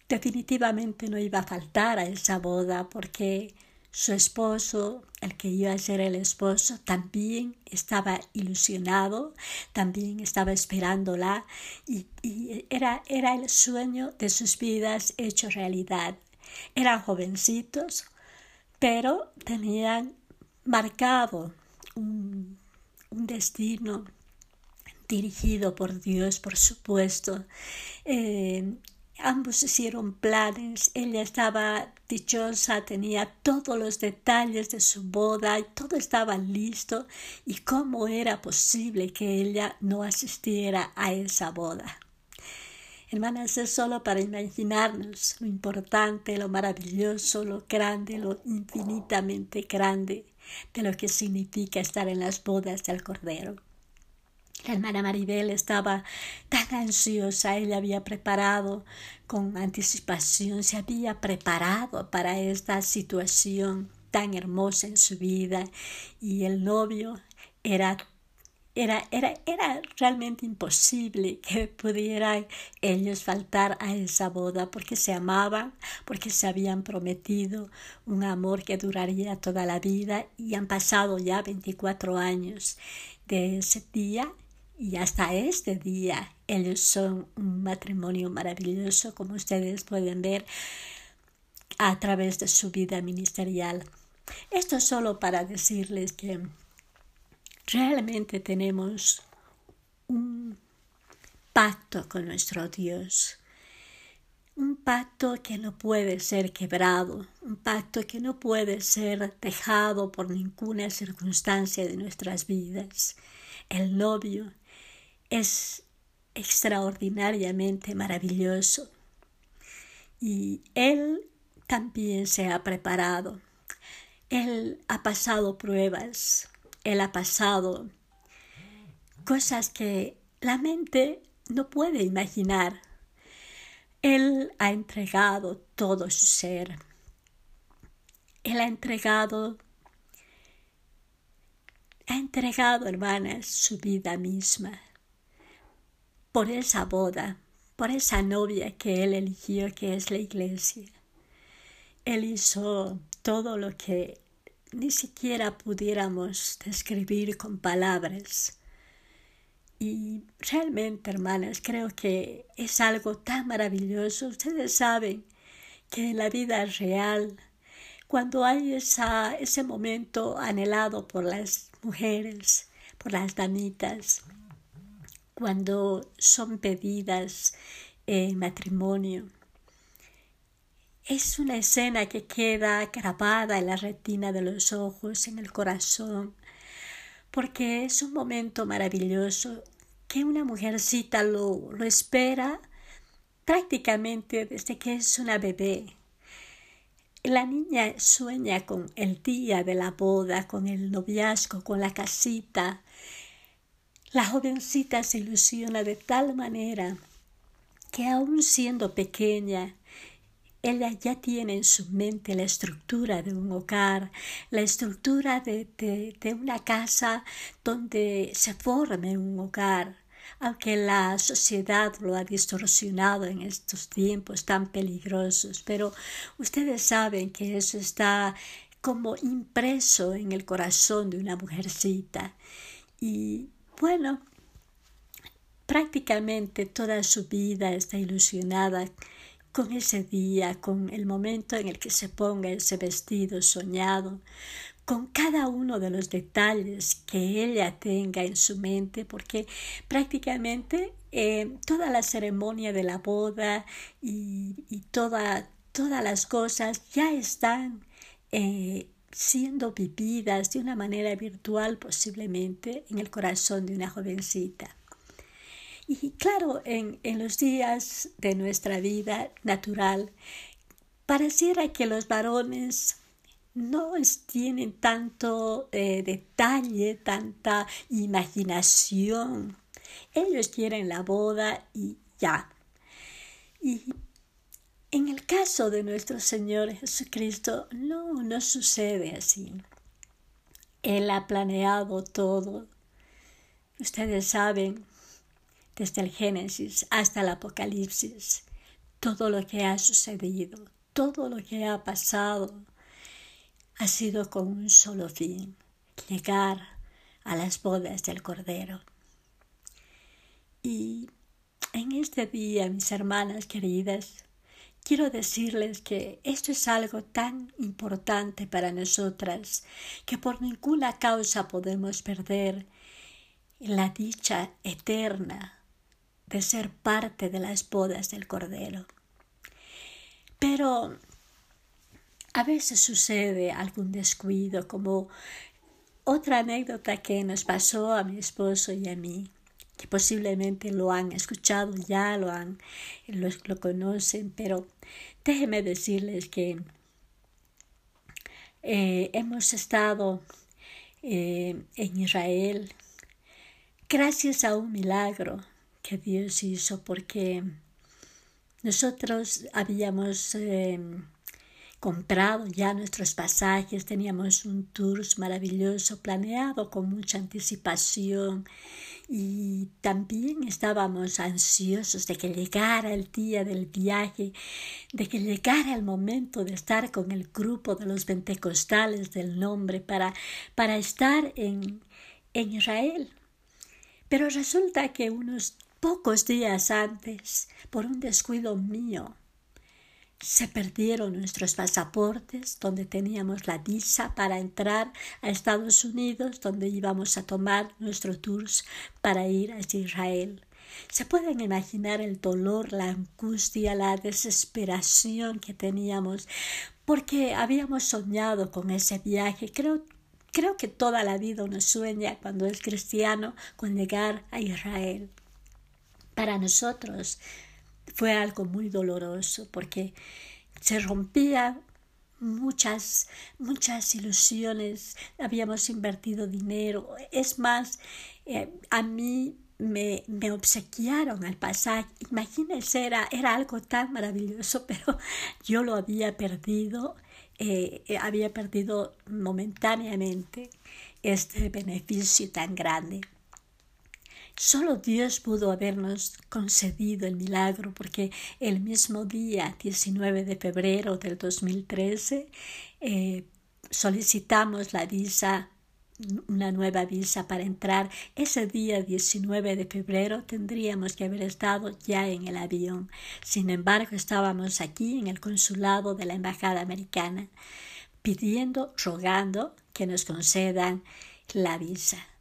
definitivamente no iba a faltar a esa boda porque su esposo, el que iba a ser el esposo, también estaba ilusionado, también estaba esperándola y, era, era el sueño de sus vidas hecho realidad. Eran jovencitos, pero tenían marcado un, destino dirigido por Dios, por supuesto. Eh, Ambos hicieron planes, ella estaba dichosa, tenía todos los detalles de su boda todo estaba listo y cómo era posible que ella no asistiera a esa boda. Hermanas, es solo para imaginarnos lo importante, lo maravilloso, lo grande, lo infinitamente grande de lo que significa estar en las bodas del Cordero. La hermana Maribel estaba tan ansiosa, ella había preparado con anticipación, se había preparado para esta situación tan hermosa en su vida y el novio era era, era, era realmente imposible que pudieran ellos faltar a esa boda porque se amaban, porque se habían prometido un amor que duraría toda la vida y han pasado ya 24 años de ese día y hasta este día ellos son un matrimonio maravilloso como ustedes pueden ver a través de su vida ministerial. Esto solo para decirles que realmente tenemos un pacto con nuestro Dios, un pacto que no puede ser quebrado, un pacto que no puede ser dejado por ninguna circunstancia de nuestras vidas. El novio es extraordinariamente maravilloso y él también se ha preparado. Él ha pasado pruebas, él ha pasado cosas que la mente no puede imaginar. Él ha entregado todo su ser. Él ha entregado, ha entregado, hermanas, su vida misma por esa boda, por esa novia que él eligió, que es la iglesia. Él hizo todo lo que ni siquiera pudiéramos describir con palabras. Y realmente, hermanas, creo que es algo tan maravilloso. Ustedes saben que en la vida real, cuando hay esa, ese momento anhelado por las mujeres, por las damitas, cuando son pedidas en matrimonio, es una escena que queda grabada en la retina de los ojos, en el corazón, porque es un momento maravilloso que una mujercita lo, lo espera prácticamente desde que es una bebé. La niña sueña con el día de la boda, con el noviazgo, con la casita. La jovencita se ilusiona de tal manera que aun siendo pequeña, ella ya tiene en su mente la estructura de un hogar, la estructura de, de, una casa donde se forme un hogar. Aunque la sociedad lo ha distorsionado en estos tiempos tan peligrosos, pero ustedes saben que eso está como impreso en el corazón de una mujercita. Y bueno, prácticamente toda su vida está ilusionada con ese día, con el momento en el que se ponga ese vestido soñado, con cada uno de los detalles que ella tenga en su mente, porque prácticamente eh, toda la ceremonia de la boda y, toda, todas las cosas ya están eh, siendo vividas de una manera virtual posiblemente en el corazón de una jovencita. Y claro, en, los días de nuestra vida natural, pareciera que los varones no tienen tanto eh, detalle, tanta imaginación. Ellos quieren la boda y ya. Y en el caso de nuestro Señor Jesucristo, no, no sucede así. Él ha planeado todo. Ustedes saben desde el Génesis hasta el Apocalipsis, todo lo que ha sucedido, todo lo que ha pasado, ha sido con un solo fin, llegar a las bodas del Cordero. Y en este día, mis hermanas queridas, quiero decirles que esto es algo tan importante para nosotras que por ninguna causa podemos perder la dicha eterna de ser parte de las bodas del Cordero. Pero a veces sucede algún descuido, como otra anécdota que nos pasó a mi esposo y a mí, que posiblemente lo han escuchado ya, lo, han, lo, conocen, pero déjenme decirles que eh, hemos estado eh, en Israel gracias a un milagro que Dios hizo porque nosotros habíamos eh, comprado ya nuestros pasajes, teníamos un tour maravilloso planeado con mucha anticipación y también estábamos ansiosos de que llegara el día del viaje, de que llegara el momento de estar con el grupo de los pentecostales del nombre para, para estar en, en Israel. Pero resulta que unos pocos días antes, por un descuido mío, se perdieron nuestros pasaportes, donde teníamos la visa para entrar a Estados Unidos, donde íbamos a tomar nuestro tours para ir a Israel. Se pueden imaginar el dolor, la angustia, la desesperación que teníamos, porque habíamos soñado con ese viaje. Creo, creo que toda la vida uno sueña cuando es cristiano con llegar a Israel. Para nosotros fue algo muy doloroso porque se rompía muchas, muchas ilusiones, habíamos invertido dinero. Es más, eh, a mí me, me, obsequiaron al pasaje. Imagínense, era, era algo tan maravilloso, (laughs) pero yo lo había perdido, eh, había perdido momentáneamente este beneficio tan grande. Solo Dios pudo habernos concedido el milagro porque el mismo día 19 de febrero del 2013 eh, solicitamos la visa una nueva visa para entrar. Ese día 19 de febrero tendríamos que haber estado ya en el avión. Sin embargo, estábamos aquí en el consulado de la Embajada Americana pidiendo, rogando que nos concedan la visa.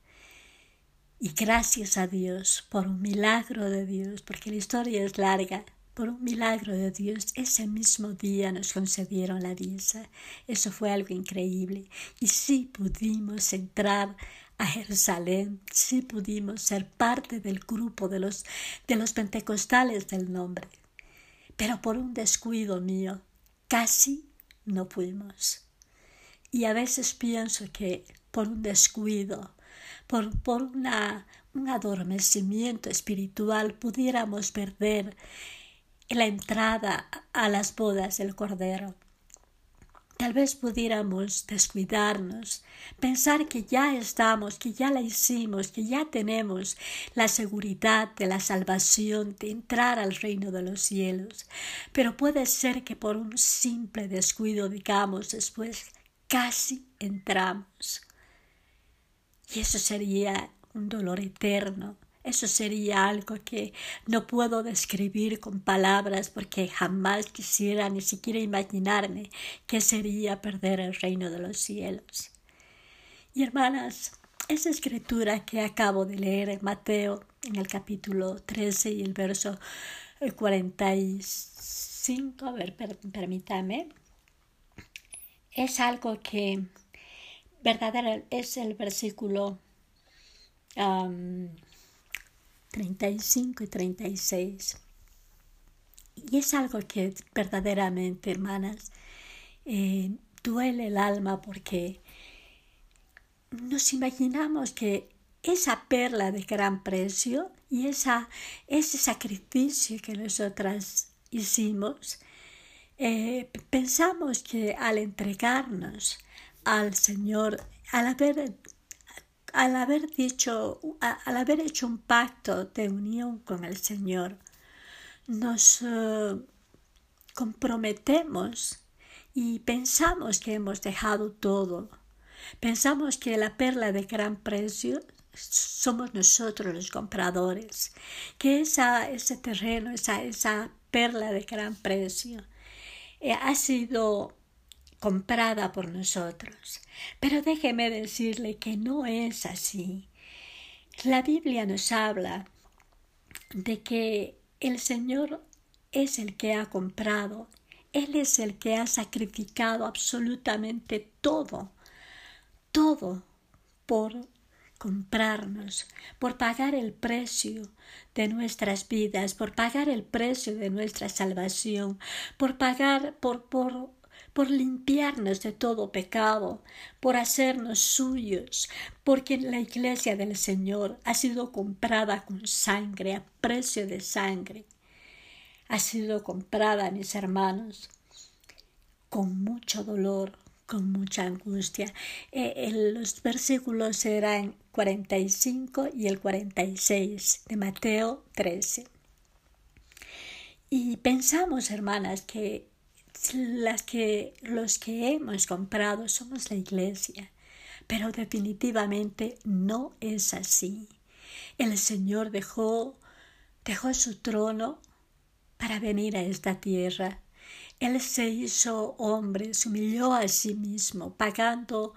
Y gracias a Dios por un milagro de Dios, porque la historia es larga, por un milagro de Dios, ese mismo día nos concedieron la visa. Eso fue algo increíble. Y sí pudimos entrar a Jerusalén, sí pudimos ser parte del grupo de los, de los pentecostales del nombre. Pero por un descuido mío, casi no fuimos. Y a veces pienso que por un descuido, por, un adormecimiento espiritual pudiéramos perder la entrada a las bodas del Cordero. Tal vez pudiéramos descuidarnos, pensar que ya estamos, que ya la hicimos, que ya tenemos la seguridad de la salvación, de entrar al reino de los cielos. Pero puede ser que por un simple descuido digamos después, casi entramos. Y eso sería un dolor eterno. Eso sería algo que no puedo describir con palabras porque jamás quisiera ni siquiera imaginarme qué sería perder el reino de los cielos. Y hermanas, esa escritura que acabo de leer en Mateo en el capítulo 13 y el verso 45, a ver, permítame, es algo que verdadera es el versículo 35 y 36. Y es algo que verdaderamente, hermanas, eh, duele el alma porque nos imaginamos que esa perla de gran precio y esa, ese sacrificio que nosotras hicimos, eh, pensamos que al entregarnos al Señor al haber, al haber dicho, al haber hecho un pacto de unión con el Señor, nos eh, comprometemos y pensamos que hemos dejado todo. Pensamos que la perla de gran precio somos nosotros los compradores, que esa, ese terreno, esa, esa perla de gran precio eh, ha sido comprada por nosotros. Pero déjeme decirle que no es así. La Biblia nos habla de que el Señor es el que ha comprado, Él es el que ha sacrificado absolutamente todo, todo por comprarnos, por pagar el precio de nuestras vidas, por pagar el precio de nuestra salvación, por pagar, por, por por limpiarnos de todo pecado, por hacernos suyos, porque la iglesia del Señor ha sido comprada con sangre, a precio de sangre. Ha sido comprada, mis hermanos, con mucho dolor, con mucha angustia. Eh, los versículos eran 45 y el 46 de Mateo 13. Y pensamos, hermanas, que las que los que hemos comprado somos la iglesia, pero definitivamente no es así. El Señor dejó dejó su trono para venir a esta tierra. Él se hizo hombre, se humilló a sí mismo, pagando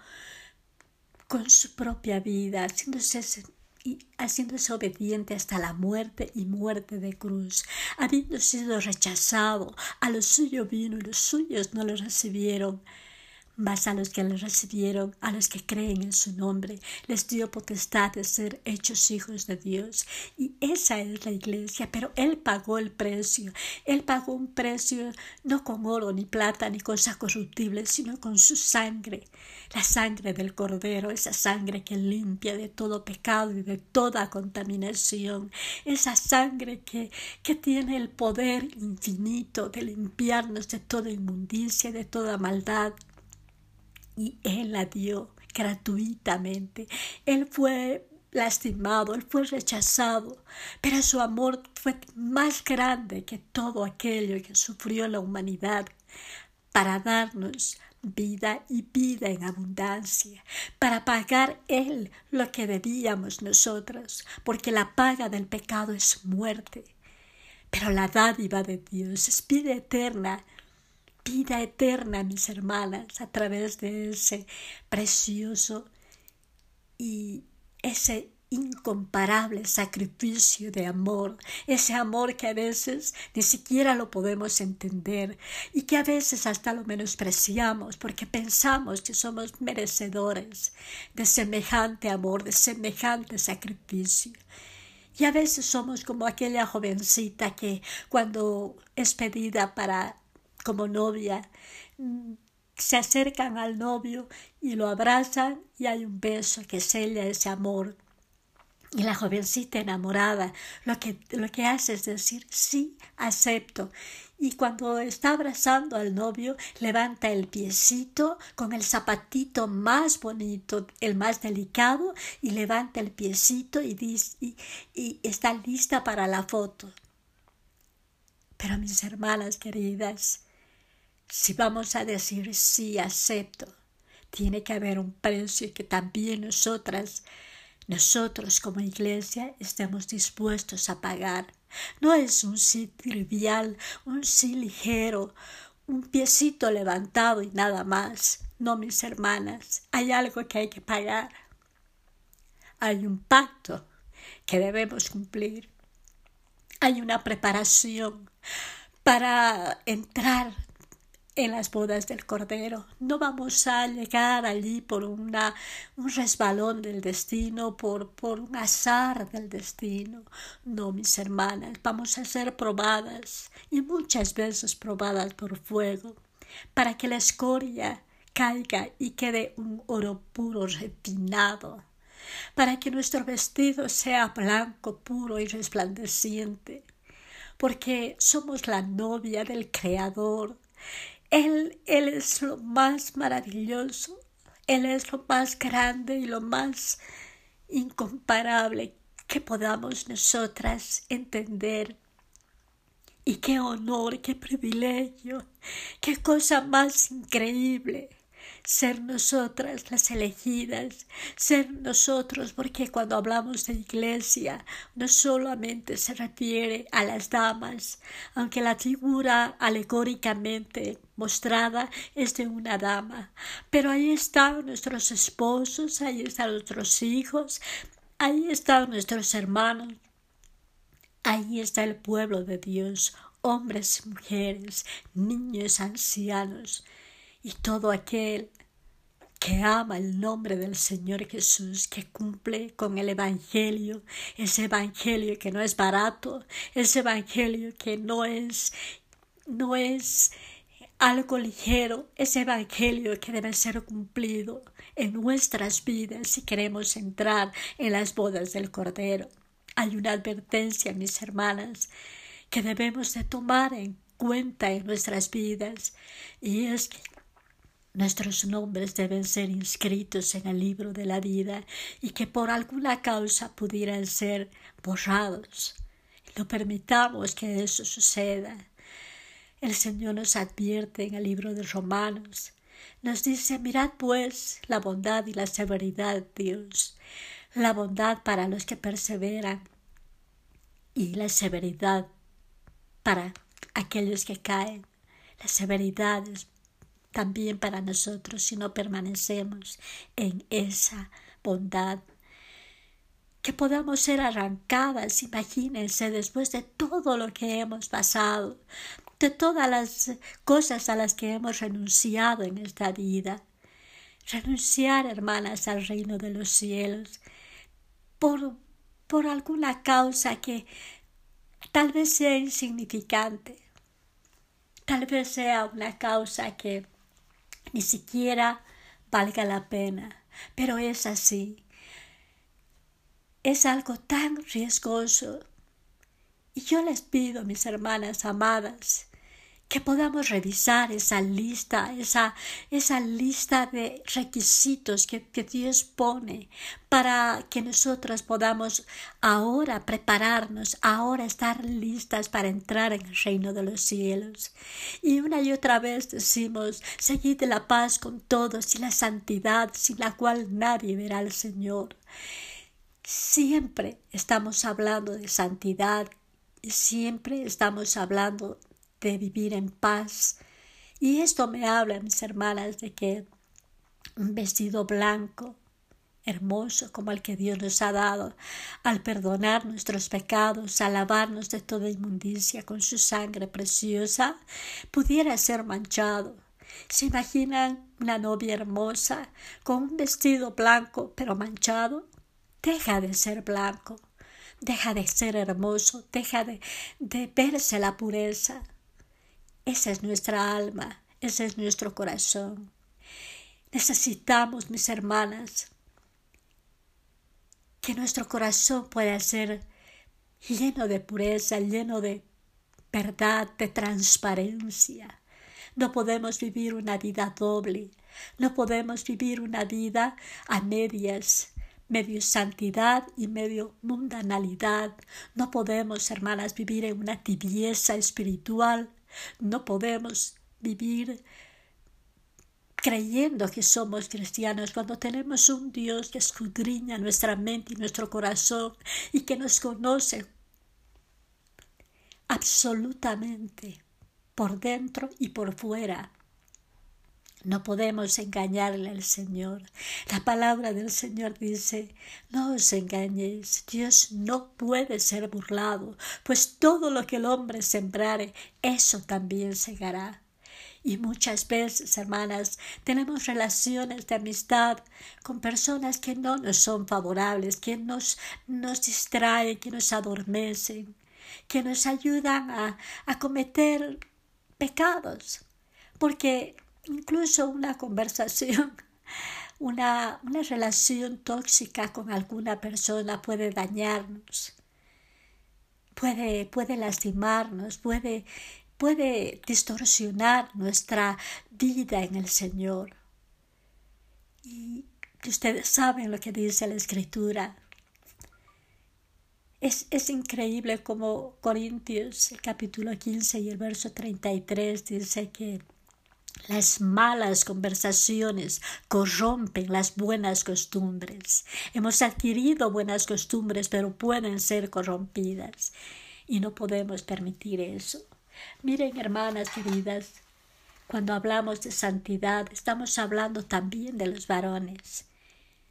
con su propia vida, haciéndose y haciéndose obediente hasta la muerte y muerte de cruz, habiendo sido rechazado, a los suyos vino y los suyos no lo recibieron. Mas a los que le recibieron, a los que creen en su nombre, les dio potestad de ser hechos hijos de Dios. Y esa es la iglesia, pero Él pagó el precio. Él pagó un precio no con oro, ni plata, ni cosas corruptibles, sino con su sangre. La sangre del Cordero, esa sangre que limpia de todo pecado y de toda contaminación. Esa sangre que, que tiene el poder infinito de limpiarnos de toda inmundicia, de toda maldad y Él la dio gratuitamente. Él fue lastimado, Él fue rechazado, pero su amor fue más grande que todo aquello que sufrió la humanidad para darnos vida y vida en abundancia, para pagar Él lo que debíamos nosotros, porque la paga del pecado es muerte. Pero la dádiva de Dios es vida eterna vida eterna, mis hermanas, a través de ese precioso y ese incomparable sacrificio de amor, ese amor que a veces ni siquiera lo podemos entender y que a veces hasta lo menospreciamos porque pensamos que somos merecedores de semejante amor, de semejante sacrificio. Y a veces somos como aquella jovencita que cuando es pedida para como novia. Mm, se acercan al novio y lo abrazan y hay un beso que sella ese amor. Y la jovencita enamorada lo que, lo que hace es decir, sí, acepto. Y cuando está abrazando al novio, levanta el piecito con el zapatito más bonito, el más delicado, y levanta el piecito y, y, y está lista para la foto. Pero mis hermanas queridas, si vamos a decir sí, acepto, tiene que haber un precio que también nosotras, nosotros como iglesia, estemos dispuestos a pagar. No es un sí trivial, un sí ligero, un piecito levantado y nada más. No, mis hermanas, hay algo que hay que pagar. Hay un pacto que debemos cumplir. Hay una preparación para entrar en las bodas del Cordero. No vamos a llegar allí por una, un resbalón del destino, por, por un azar del destino. No, mis hermanas, vamos a ser probadas y muchas veces probadas por fuego, para que la escoria caiga y quede un oro puro refinado, para que nuestro vestido sea blanco, puro y resplandeciente, porque somos la novia del Creador él, es lo más maravilloso, Él es lo más grande y lo más incomparable que podamos nosotras entender. Y qué honor, qué privilegio, qué cosa más increíble ser nosotras las elegidas, ser nosotros, porque cuando hablamos de iglesia no solamente se refiere a las damas, aunque la figura alegóricamente mostrada es de una dama, pero ahí están nuestros esposos, ahí están nuestros hijos, ahí están nuestros hermanos, ahí está el pueblo de Dios, hombres mujeres, niños, ancianos, y todo aquel que ama el nombre del Señor Jesús, que cumple con el Evangelio, ese Evangelio que no es barato, ese Evangelio que no es, no es algo ligero, ese evangelio que debe ser cumplido en nuestras vidas si queremos entrar en las bodas del Cordero. Hay una advertencia, mis hermanas, que debemos de tomar en cuenta en nuestras vidas y es que nuestros nombres deben ser inscritos en el libro de la vida y que por alguna causa pudieran ser borrados. No permitamos que eso suceda. El Señor nos advierte en el libro de Romanos. Nos dice, mirad pues la bondad y la severidad Dios, la bondad para los que perseveran y la severidad para aquellos que caen. La severidad es también para nosotros si no permanecemos en esa bondad. Que podamos ser arrancadas, imagínense, después de todo lo que hemos pasado, de todas las cosas a las que hemos renunciado en esta vida. Renunciar, hermanas, al reino de los cielos por, por alguna causa que tal vez sea insignificante, tal vez sea una causa que ni siquiera valga la pena, pero es así. Es algo tan riesgoso y yo les pido, mis hermanas amadas, que podamos revisar esa lista, esa, esa lista de requisitos que, que, Dios pone para que nosotras podamos ahora prepararnos, ahora estar listas para entrar en el reino de los cielos. Y una y otra vez decimos, seguid la paz con todos y la santidad sin la cual nadie verá al Señor. Siempre estamos hablando de santidad, siempre estamos hablando de vivir en paz. Y esto me habla, mis hermanas, de que un vestido blanco, hermoso como el que Dios nos ha dado, al perdonar nuestros pecados, al lavarnos de toda inmundicia con su sangre preciosa, pudiera ser manchado. ¿Se imaginan una novia hermosa con un vestido blanco pero manchado? Deja de ser blanco deja de ser hermoso, deja de, de verse la pureza. Esa es nuestra alma, ese es nuestro corazón. Necesitamos, mis hermanas, que nuestro corazón pueda ser lleno de pureza, lleno de verdad, de transparencia. No podemos vivir una vida doble, no podemos vivir una vida a medias, medio santidad y medio mundanalidad. No podemos, hermanas, vivir en una tibieza espiritual. No podemos vivir creyendo que somos cristianos cuando tenemos un Dios que escudriña nuestra mente y nuestro corazón y que nos conoce absolutamente por dentro y por fuera. No podemos engañarle al Señor. La palabra del Señor dice, no os engañéis, Dios no puede ser burlado, pues todo lo que el hombre sembrare, eso también segará. Y muchas veces, hermanas, tenemos relaciones de amistad con personas que no nos son favorables, que nos, nos distraen, que nos adormecen, que nos ayudan a, a cometer pecados. Porque incluso una conversación, (laughs) una, una relación tóxica con alguna persona puede dañarnos, puede, puede lastimarnos, puede, puede distorsionar nuestra vida en el Señor. Y ustedes saben lo que dice la Escritura. Es, es, increíble como Corintios, el capítulo 15 y el verso 33 dice que las malas conversaciones corrompen las buenas costumbres. Hemos adquirido buenas costumbres, pero pueden ser corrompidas. Y no podemos permitir eso. Miren, hermanas queridas, cuando hablamos de santidad, estamos hablando también de los varones.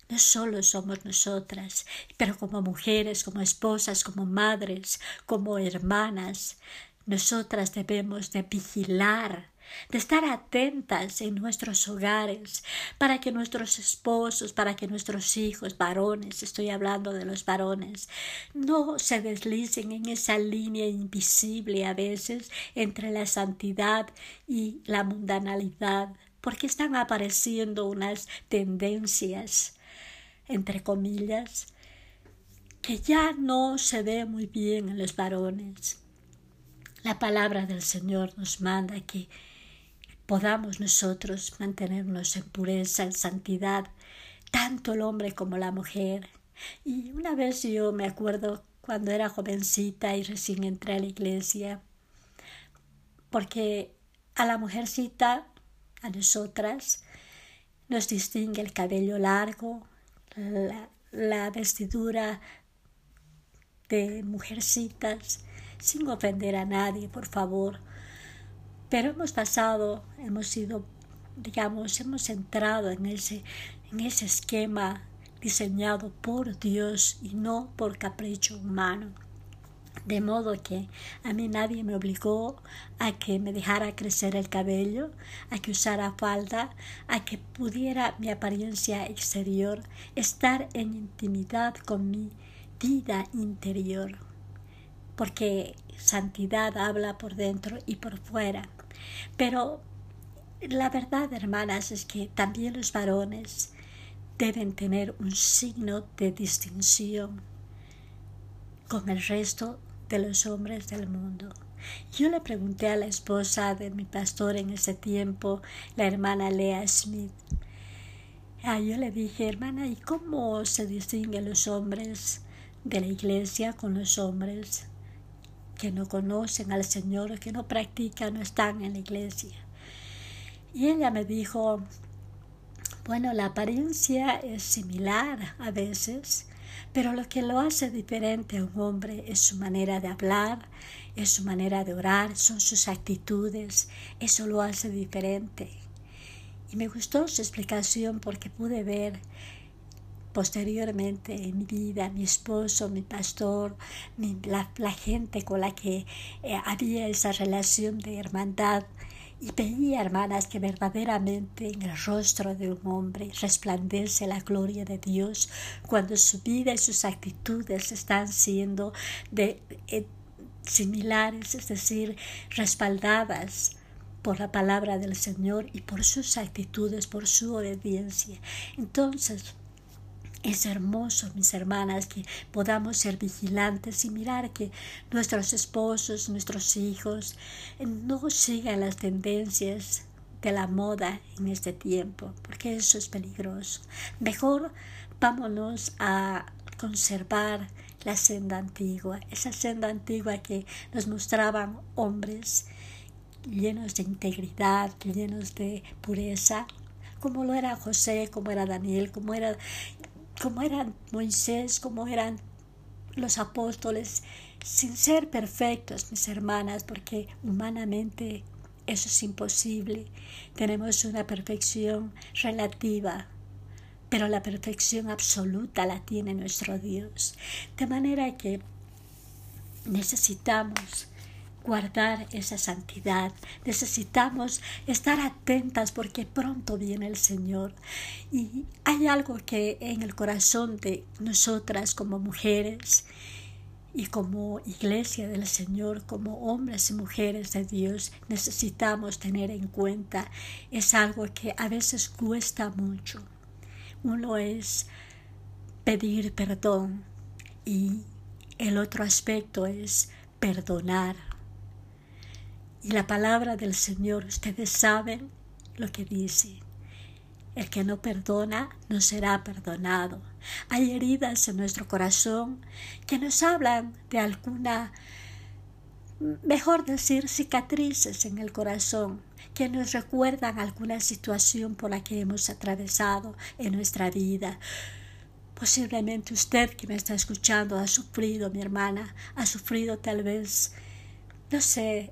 No solo somos nosotras, pero como mujeres, como esposas, como madres, como hermanas, nosotras debemos de vigilar de estar atentas en nuestros hogares, para que nuestros esposos, para que nuestros hijos, varones, estoy hablando de los varones, no se deslicen en esa línea invisible a veces entre la santidad y la mundanalidad, porque están apareciendo unas tendencias, entre comillas, que ya no se ve muy bien en los varones. La palabra del Señor nos manda que podamos nosotros mantenernos en pureza, en santidad, tanto el hombre como la mujer. Y una vez yo me acuerdo cuando era jovencita y recién entré a la iglesia, porque a la mujercita, a nosotras, nos distingue el cabello largo, la, vestidura de mujercitas, sin ofender a nadie, por favor. Pero hemos pasado, hemos sido, digamos, hemos entrado en ese, en ese esquema diseñado por Dios y no por capricho humano. De modo que a mí nadie me obligó a que me dejara crecer el cabello, a que usara falda, a que pudiera mi apariencia exterior estar en intimidad con mi vida interior porque santidad habla por dentro y por fuera. Pero la verdad, hermanas, es que también los varones deben tener un signo de distinción con el resto de los hombres del mundo. Yo le pregunté a la esposa de mi pastor en ese tiempo, la hermana Lea Smith, ah, yo le dije, hermana, ¿y cómo se distinguen los hombres de la iglesia con los hombres que no conocen al Señor, que no practican, no están en la iglesia. Y ella me dijo, bueno, la apariencia es similar a veces, pero lo que lo hace diferente a un hombre es su manera de hablar, es su manera de orar, son sus actitudes, eso lo hace diferente. Y me gustó su explicación porque pude ver posteriormente en mi vida, mi esposo, mi pastor, la, gente con la que eh, había esa relación de hermandad. Y veía, hermanas, que verdaderamente en el rostro de un hombre resplandece la gloria de Dios cuando su vida y sus actitudes están siendo de, eh, similares, es decir, respaldadas por la palabra del Señor y por sus actitudes, por su obediencia. Entonces, es hermoso, mis hermanas, que podamos ser vigilantes y mirar que nuestros esposos, nuestros hijos eh, no sigan las tendencias de la moda en este tiempo, porque eso es peligroso. Mejor vámonos a conservar la senda antigua, esa senda antigua que nos mostraban hombres llenos de integridad, llenos de pureza, como lo era José, como era Daniel, como era como eran Moisés, como eran los apóstoles, sin ser perfectos, mis hermanas, porque humanamente eso es imposible. Tenemos una perfección relativa, pero la perfección absoluta la tiene nuestro Dios. De manera que necesitamos guardar esa santidad. Necesitamos estar atentas porque pronto viene el Señor. Y hay algo que en el corazón de nosotras como mujeres y como iglesia del Señor, como hombres y mujeres de Dios, necesitamos tener en cuenta. Es algo que a veces cuesta mucho. Uno es pedir perdón y el otro aspecto es perdonar y la palabra del Señor, ustedes saben lo que dice. El que no perdona no será perdonado. Hay heridas en nuestro corazón que nos hablan de alguna, mejor decir, cicatrices en el corazón, que nos recuerdan alguna situación por la que hemos atravesado en nuestra vida. Posiblemente usted que me está escuchando ha sufrido, mi hermana, ha sufrido tal vez, no sé,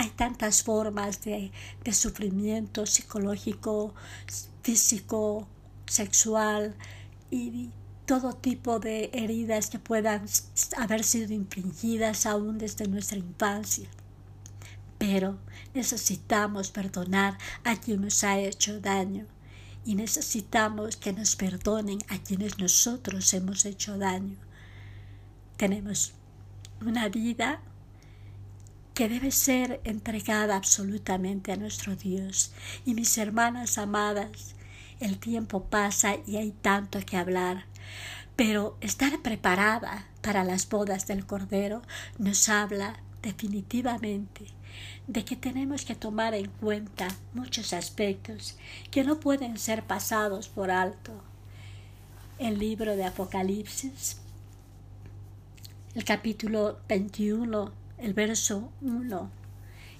hay tantas formas de, sufrimiento psicológico, físico, sexual y todo tipo de heridas que puedan haber sido infringidas aún desde nuestra infancia. Pero necesitamos perdonar a quien nos ha hecho daño y necesitamos que nos perdonen a quienes nosotros hemos hecho daño. Tenemos una vida que debe ser entregada absolutamente a nuestro Dios. Y mis hermanas amadas, el tiempo pasa y hay tanto que hablar, pero estar preparada para las bodas del Cordero nos habla definitivamente de que tenemos que tomar en cuenta muchos aspectos que no pueden ser pasados por alto. El libro de Apocalipsis, el capítulo 21, el verso 1,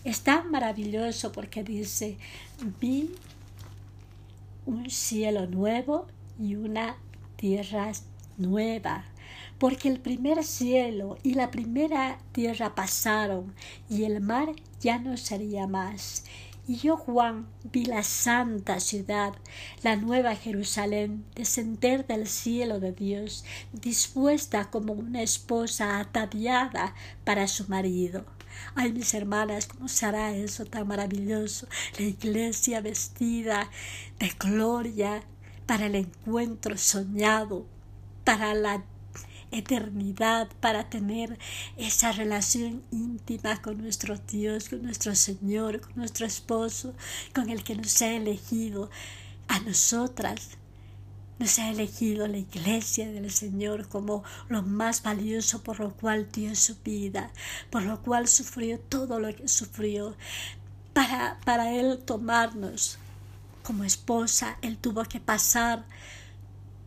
es tan maravilloso porque dice, vi un cielo nuevo y una tierra nueva porque el primer cielo y la primera tierra pasaron, y el mar ya no sería más. Y yo, Juan, vi la santa ciudad, la nueva Jerusalén, descender del cielo de Dios, dispuesta como una esposa ataviada para su marido. Ay, mis hermanas, ¿cómo será eso tan maravilloso? La iglesia vestida de gloria para el encuentro soñado, para la eternidad para tener esa relación íntima con nuestro Dios, con nuestro Señor, con nuestro esposo, con el que nos ha elegido a nosotras. Nos ha elegido la iglesia del Señor como lo más valioso por lo cual dio su vida, por lo cual sufrió todo lo que sufrió. Para, para Él tomarnos como esposa, Él tuvo que pasar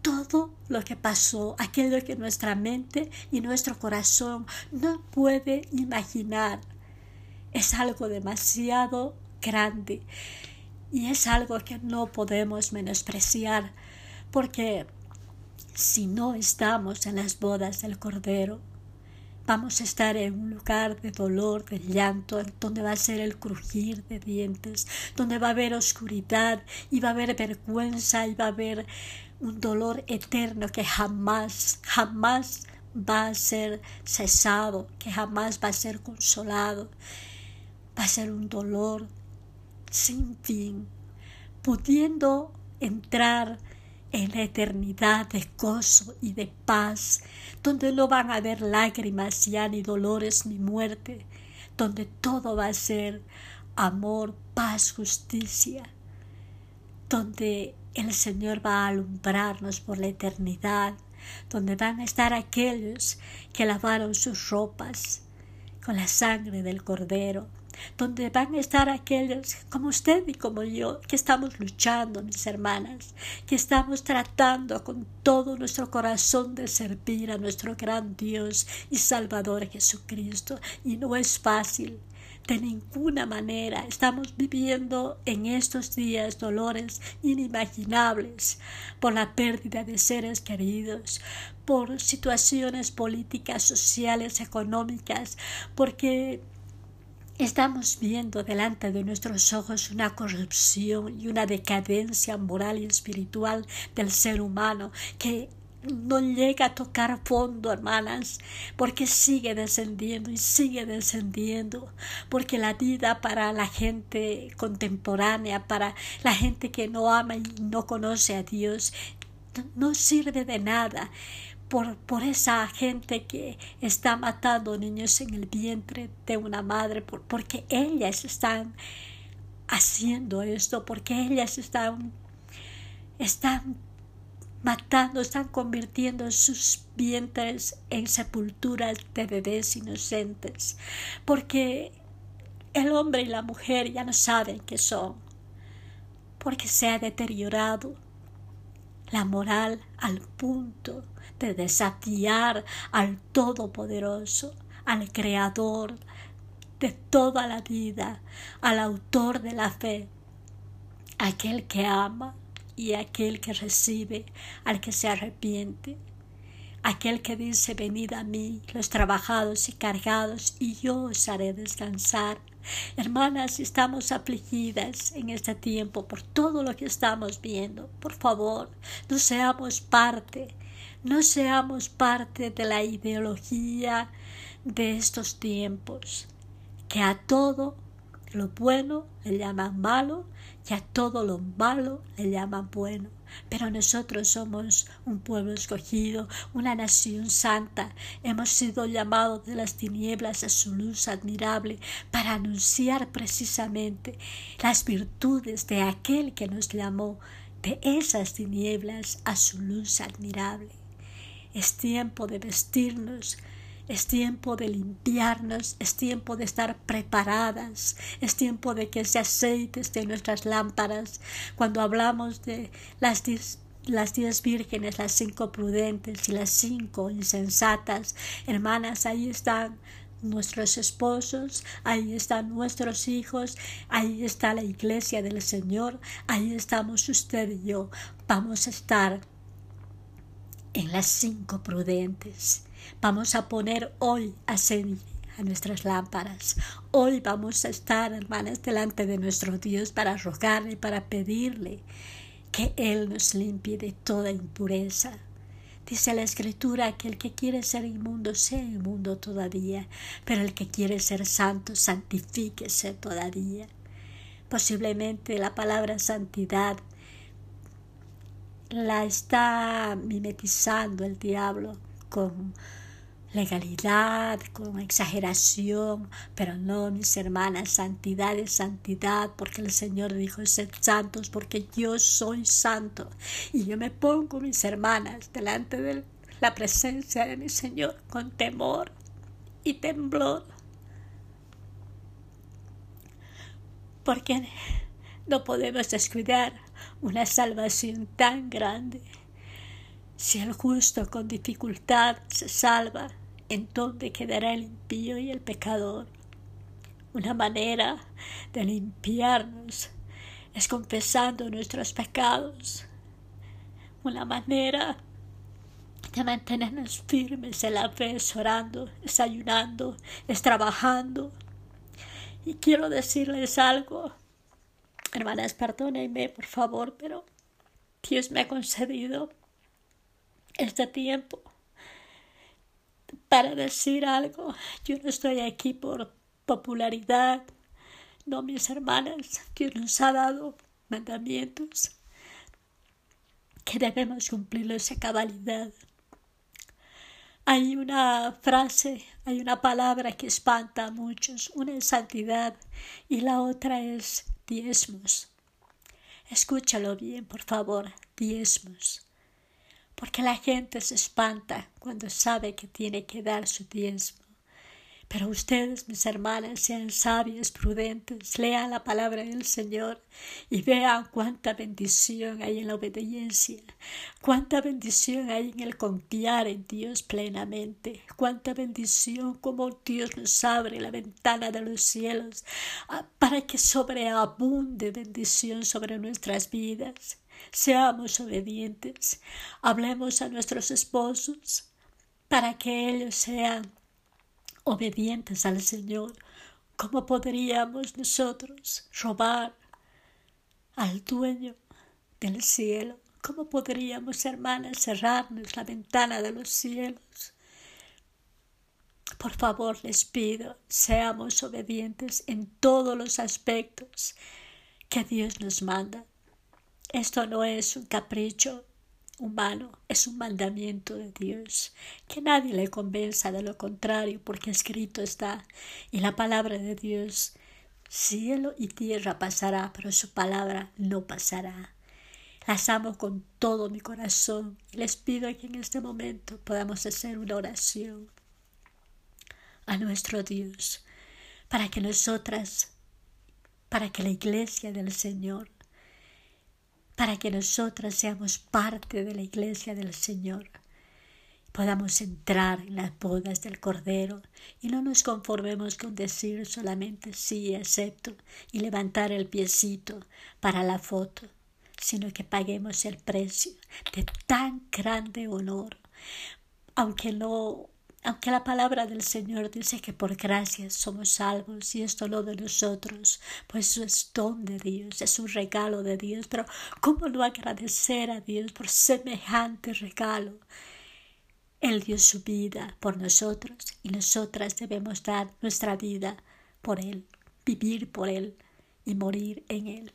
todo lo que pasó, aquello que nuestra mente y nuestro corazón no puede imaginar. Es algo demasiado grande y es algo que no podemos menospreciar porque si no estamos en las bodas del Cordero, vamos a estar en un lugar de dolor, de llanto, donde va a ser el crujir de dientes, donde va a haber oscuridad y va a haber vergüenza y va a haber un dolor eterno que jamás, jamás va a ser cesado, que jamás va a ser consolado. Va a ser un dolor sin fin, pudiendo entrar en la eternidad de gozo y de paz, donde no van a haber lágrimas ya ni dolores ni muerte, donde todo va a ser amor, paz, justicia, donde el Señor va a alumbrarnos por la eternidad, donde van a estar aquellos que lavaron sus ropas con la sangre del Cordero, donde van a estar aquellos como usted y como yo, que estamos luchando, mis hermanas, que estamos tratando con todo nuestro corazón de servir a nuestro gran Dios y Salvador Jesucristo. Y no es fácil, de ninguna manera. Estamos viviendo en estos días dolores inimaginables por la pérdida de seres queridos, por situaciones políticas, sociales, económicas, porque Estamos viendo delante de nuestros ojos una corrupción y una decadencia moral y espiritual del ser humano que no llega a tocar fondo, hermanas, porque sigue descendiendo y sigue descendiendo, porque la vida para la gente contemporánea, para la gente que no ama y no conoce a Dios, no sirve de nada. Por, por, esa gente que está matando niños en el vientre de una madre, por, porque ellas están haciendo esto, porque ellas están, están matando, están convirtiendo sus vientres en sepulturas de bebés inocentes, porque el hombre y la mujer ya no saben qué son, porque se ha deteriorado la moral al punto de desafiar al Todopoderoso, al Creador de toda la vida, al autor de la fe, aquel que ama, y aquel que recibe al que se arrepiente, aquel que dice venid a mí los trabajados y cargados y yo os haré descansar. Hermanas, estamos afligidas en este tiempo por todo lo que estamos viendo. Por favor, no seamos parte, no seamos parte de la ideología de estos tiempos, que a todo lo bueno le llaman malo y a todo lo malo le llaman bueno. Pero nosotros somos un pueblo escogido, una nación santa. Hemos sido llamados de las tinieblas a su luz admirable para anunciar precisamente las virtudes de aquel que nos llamó de esas tinieblas a su luz admirable. Es tiempo de vestirnos es tiempo de limpiarnos, es tiempo de estar preparadas, es tiempo de que ese aceite en nuestras lámparas. Cuando hablamos de las diez, las diez vírgenes, las cinco prudentes y las cinco insensatas, hermanas, ahí están nuestros esposos, ahí están nuestros hijos, ahí está la iglesia del Señor, ahí estamos usted y yo. Vamos a estar en las cinco prudentes. Vamos a poner hoy aceite a nuestras lámparas. Hoy vamos a estar, hermanas, delante de nuestro Dios para rogarle, para pedirle que Él nos limpie de toda impureza. Dice la escritura que el que quiere ser inmundo sea inmundo todavía, pero el que quiere ser santo santifíquese todavía. Posiblemente la palabra santidad la está mimetizando el diablo con legalidad, con exageración, pero no, mis hermanas, santidad es santidad, porque el Señor dijo, sed santos, porque yo soy santo. Y yo me pongo, mis hermanas, delante de la presencia de mi Señor con temor y temblor. Porque no podemos descuidar una salvación tan grande. Si el justo con dificultad se salva, ¿en dónde quedará el impío y el pecador? Una manera de limpiarnos es confesando nuestros pecados. Una manera de mantenernos firmes en la fe es orando, es ayunando, es trabajando. Y quiero decirles algo. Hermanas, perdónenme, por favor, pero Dios me ha concedido este tiempo para decir algo. Yo no estoy aquí por popularidad. No, mis hermanas, Dios nos ha dado mandamientos que debemos cumplirlos a cabalidad. Hay una frase, hay una palabra que espanta a muchos. Una es santidad y la otra es diezmos. Escúchalo bien, por favor, diezmos porque la gente se espanta cuando sabe que tiene que dar su diezmo. Pero ustedes, mis hermanas, sean sabias, prudentes, lean la palabra del Señor y vean cuánta bendición hay en la obediencia, cuánta bendición hay en el confiar en Dios plenamente, cuánta bendición como Dios nos abre la ventana de los cielos ah, para que sobreabunde bendición sobre nuestras vidas. Seamos obedientes, hablemos a nuestros esposos para que ellos sean obedientes al Señor. ¿Cómo podríamos nosotros robar al dueño del cielo? ¿Cómo podríamos, hermanas, cerrarnos la ventana de los cielos? Por favor, les pido, seamos obedientes en todos los aspectos que Dios nos manda. Esto no es un capricho humano, es un mandamiento de Dios. Que nadie le convenza de lo contrario, porque escrito está. Y la palabra de Dios, cielo y tierra pasará, pero su palabra no pasará. Las amo con todo mi corazón y les pido que en este momento podamos hacer una oración a nuestro Dios para que nosotras, para que la iglesia del Señor para que nosotras seamos parte de la iglesia del Señor, podamos entrar en las bodas del Cordero y no nos conformemos con decir solamente sí, acepto y levantar el piecito para la foto, sino que paguemos el precio de tan grande honor, aunque no aunque la palabra del Señor dice que por gracia somos salvos y esto no de nosotros, pues eso es don de Dios, es un regalo de Dios, pero ¿cómo no agradecer a Dios por semejante regalo? Él dio su vida por nosotros y nosotras debemos dar nuestra vida por Él. vivir por Él y morir en Él,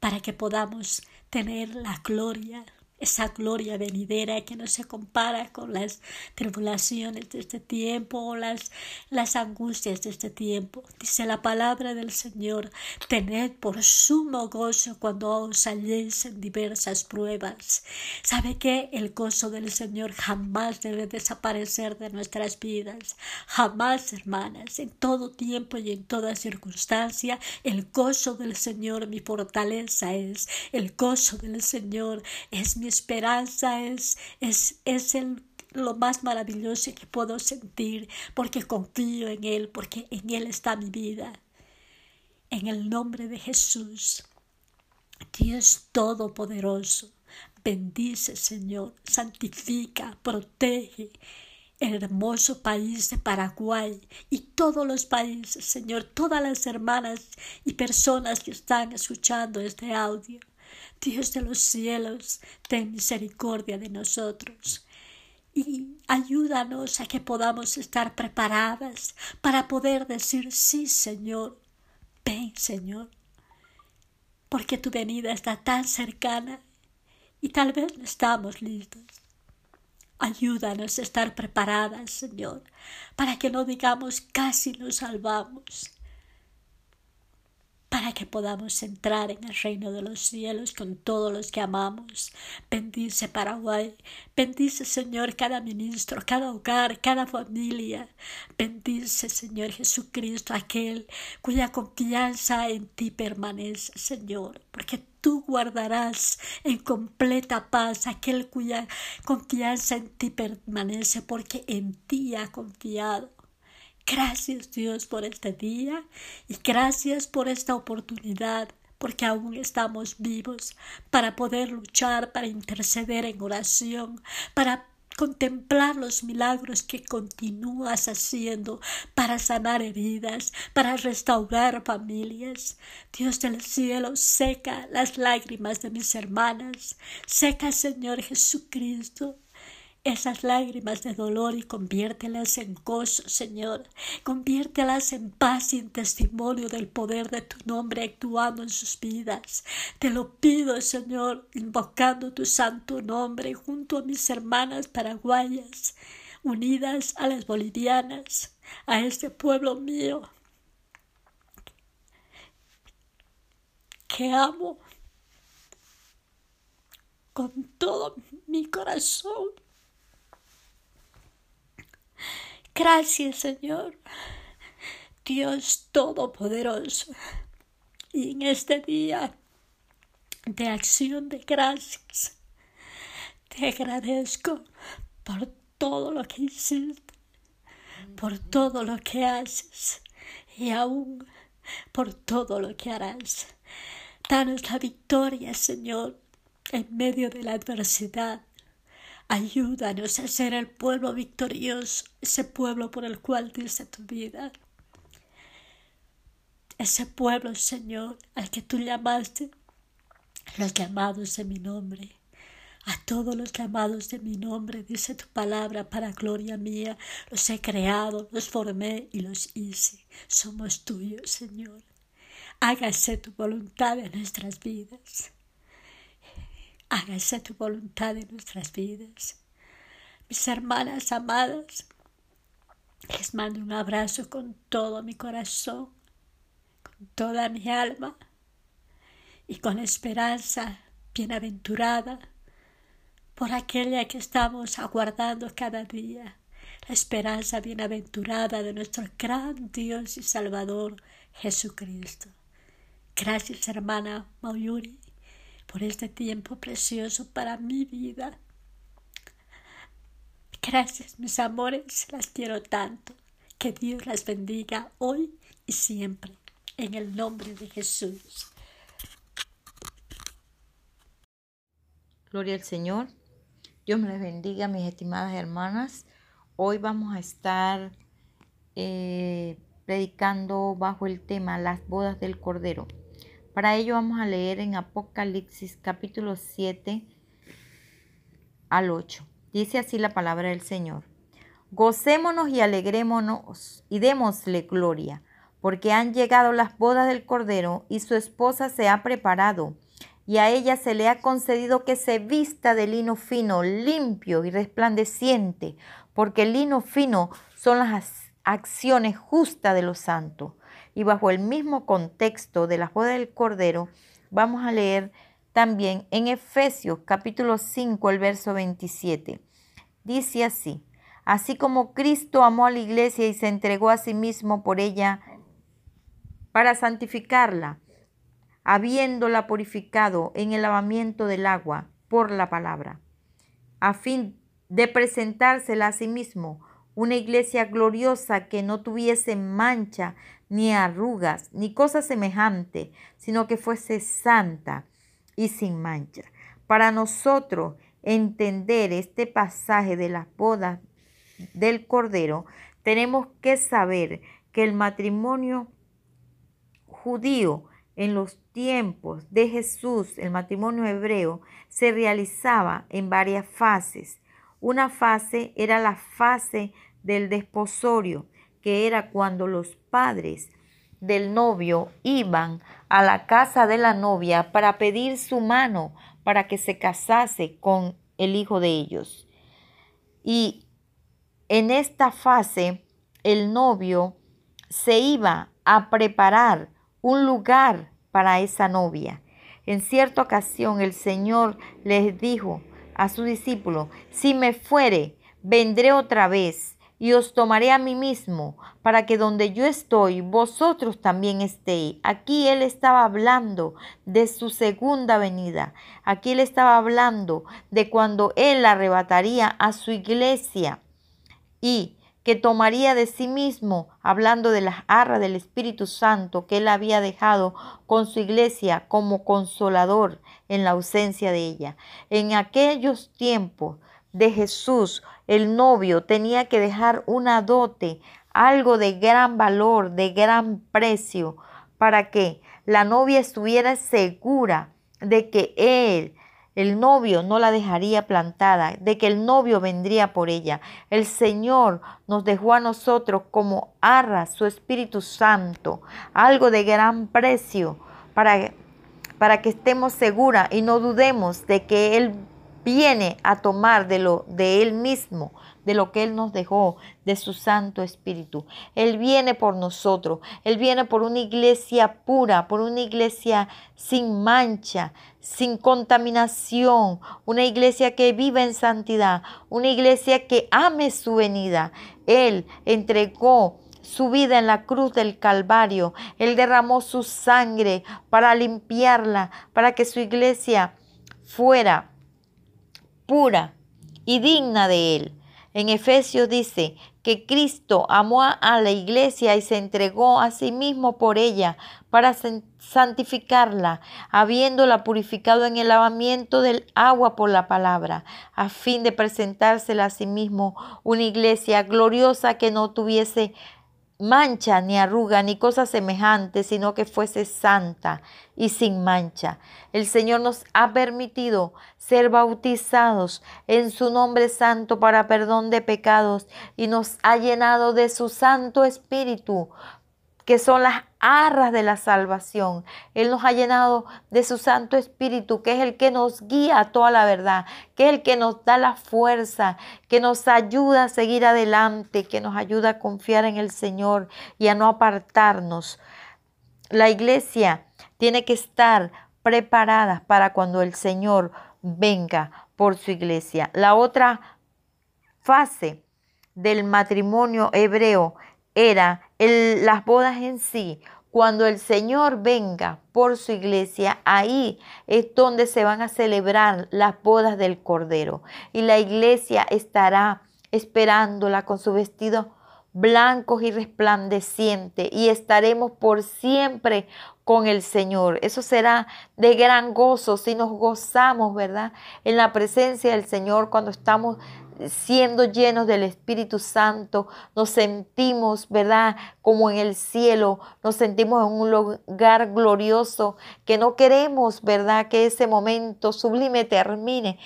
para que podamos tener la gloria esa gloria venidera que no se compara con las tribulaciones de este tiempo o las, las angustias de este tiempo. Dice la palabra del Señor, tened por sumo gozo cuando os halléis en diversas pruebas. ¿Sabe que el gozo del Señor jamás debe desaparecer de nuestras vidas? Jamás, hermanas, en todo tiempo y en toda circunstancia, el gozo del Señor mi fortaleza es, el gozo del Señor es mi esperanza es, es, es el, lo más maravilloso que puedo sentir, porque confío en Él, porque en Él está mi vida. En el nombre de Jesús, Dios Todopoderoso, bendice Señor, santifica, protege el hermoso país de Paraguay y todos los países, Señor, todas las hermanas y personas que están escuchando este audio. Dios de los cielos, ten misericordia de nosotros y ayúdanos a que podamos estar preparadas para poder decir sí, Señor, ven, Señor, porque tu venida está tan cercana y tal vez no estamos listos. Ayúdanos a estar preparadas, Señor, para que no digamos casi nos salvamos, para que podamos entrar en el reino de los cielos con todos los que amamos. Bendice Paraguay, bendice Señor cada ministro, cada hogar, cada familia. Bendice Señor Jesucristo aquel cuya confianza en ti permanece, Señor, porque tú guardarás en completa paz aquel cuya confianza en ti permanece, porque en ti ha confiado. Gracias Dios por este día y gracias por esta oportunidad porque aún estamos vivos para poder luchar, para interceder en oración, para contemplar los milagros que continúas haciendo para sanar heridas, para restaurar familias. Dios del cielo, seca las lágrimas de mis hermanas, seca Señor Jesucristo esas lágrimas de dolor y conviértelas en gozo, Señor. Conviértelas en paz y en testimonio del poder de tu nombre actuando en sus vidas. Te lo pido, Señor, invocando tu santo nombre junto a mis hermanas paraguayas, unidas a las bolivianas, a este pueblo mío que amo con todo mi corazón. Gracias, Señor, Dios Todopoderoso. Y en este día de acción de gracias, te agradezco por todo lo que hiciste, por todo lo que haces y aún por todo lo que harás. Danos la victoria, Señor, en medio de la adversidad Ayúdanos a ser el pueblo victorioso, ese pueblo por el cual diste tu vida. Ese pueblo, Señor, al que tú llamaste, los llamados de mi nombre. A todos los llamados de mi nombre, dice tu palabra, para gloria mía, los he creado, los formé y los hice. Somos tuyos, Señor. Hágase tu voluntad en nuestras vidas hágase tu voluntad en nuestras vidas. Mis hermanas amadas, les mando un abrazo con todo mi corazón, con toda mi alma y con esperanza bienaventurada por aquella que estamos aguardando cada día, la esperanza bienaventurada de nuestro gran Dios y Salvador Jesucristo. Gracias, hermana Mauyuri por este tiempo precioso para mi vida. Gracias, mis amores, las quiero tanto. Que Dios las bendiga hoy y siempre, en el nombre de Jesús. Gloria al Señor. Dios me les bendiga, mis estimadas hermanas. Hoy vamos a estar eh, predicando bajo el tema Las bodas del Cordero. Para ello vamos a leer en Apocalipsis capítulo 7 al 8. Dice así la palabra del Señor. Gocémonos y alegrémonos y démosle gloria, porque han llegado las bodas del Cordero y su esposa se ha preparado, y a ella se le ha concedido que se vista de lino fino, limpio y resplandeciente, porque el lino fino son las acciones justas de los santos. Y bajo el mismo contexto de las bodas del Cordero, vamos a leer también en Efesios capítulo 5, el verso 27. Dice así, así como Cristo amó a la iglesia y se entregó a sí mismo por ella para santificarla, habiéndola purificado en el lavamiento del agua por la palabra, a fin de presentársela a sí mismo una iglesia gloriosa que no tuviese mancha, ni arrugas, ni cosa semejante, sino que fuese santa y sin mancha. Para nosotros entender este pasaje de las bodas del Cordero, tenemos que saber que el matrimonio judío en los tiempos de Jesús, el matrimonio hebreo, se realizaba en varias fases. Una fase era la fase del desposorio, que era cuando los padres del novio iban a la casa de la novia para pedir su mano para que se casase con el hijo de ellos. Y en esta fase el novio se iba a preparar un lugar para esa novia. En cierta ocasión el Señor les dijo a su discípulo, si me fuere, vendré otra vez y os tomaré a mí mismo, para que donde yo estoy, vosotros también estéis. Aquí él estaba hablando de su segunda venida. Aquí él estaba hablando de cuando él arrebataría a su iglesia y que tomaría de sí mismo, hablando de las arras del Espíritu Santo que él había dejado con su iglesia como consolador en la ausencia de ella. En aquellos tiempos de Jesús, el novio tenía que dejar una dote, algo de gran valor, de gran precio, para que la novia estuviera segura de que él, el novio, no la dejaría plantada, de que el novio vendría por ella. El Señor nos dejó a nosotros como arra su Espíritu Santo, algo de gran precio, para, para que estemos seguras y no dudemos de que Él viene a tomar de lo de él mismo, de lo que él nos dejó, de su Santo Espíritu. Él viene por nosotros, él viene por una iglesia pura, por una iglesia sin mancha, sin contaminación, una iglesia que vive en santidad, una iglesia que ame su venida. Él entregó su vida en la cruz del Calvario. Él derramó su sangre para limpiarla, para que su iglesia fuera pura y digna de Él. En Efesios dice que Cristo amó a la iglesia y se entregó a sí mismo por ella para santificarla, habiéndola purificado en el lavamiento del agua por la palabra, a fin de presentársela a sí mismo una iglesia gloriosa que no tuviese mancha, ni arruga, ni cosa semejante, sino que fuese santa y sin mancha. El Señor nos ha permitido ser bautizados en su nombre santo para perdón de pecados y nos ha llenado de su Santo Espíritu que son las arras de la salvación. Él nos ha llenado de su Santo Espíritu, que es el que nos guía a toda la verdad, que es el que nos da la fuerza, que nos ayuda a seguir adelante, que nos ayuda a confiar en el Señor y a no apartarnos. La iglesia tiene que estar preparada para cuando el Señor venga por su iglesia. La otra fase del matrimonio hebreo era las bodas en sí. Cuando el Señor venga por su iglesia, ahí es donde se van a celebrar las bodas del Cordero. Y la iglesia estará esperándola con su vestido blancos y resplandeciente y estaremos por siempre con el Señor. Eso será de gran gozo si nos gozamos, ¿verdad? En la presencia del Señor cuando estamos siendo llenos del Espíritu Santo, nos sentimos, ¿verdad? Como en el cielo, nos sentimos en un lugar glorioso que no queremos, ¿verdad? Que ese momento sublime termine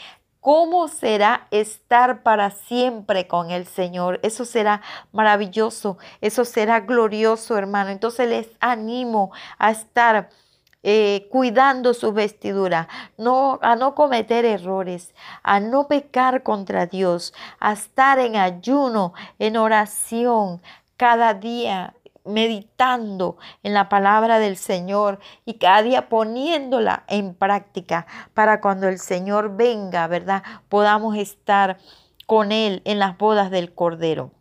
¿Cómo será estar para siempre con el Señor? Eso será maravilloso, eso será glorioso, hermano. Entonces les animo a estar eh, cuidando su vestidura, no, a no cometer errores, a no pecar contra Dios, a estar en ayuno, en oración cada día, meditando en la palabra del Señor y cada día poniéndola en práctica para cuando el Señor venga, ¿verdad? Podamos estar con Él en las bodas del Cordero.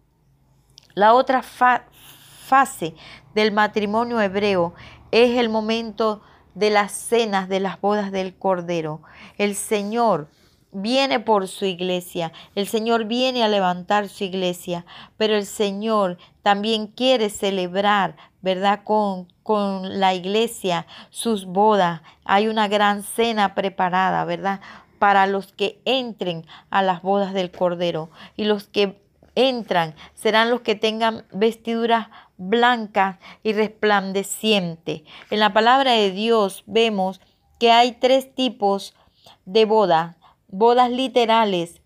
La otra fase del matrimonio hebreo es el momento de las cenas de las bodas del Cordero. El Señor viene por su iglesia, el Señor viene a levantar su iglesia, pero el Señor también quiere celebrar, ¿verdad? Con, con la iglesia sus bodas. Hay una gran cena preparada, ¿verdad? Para los que entren a las bodas del Cordero. Y los que entran serán los que tengan vestiduras blancas y resplandecientes. En la palabra de Dios vemos que hay tres tipos de bodas bodas literales,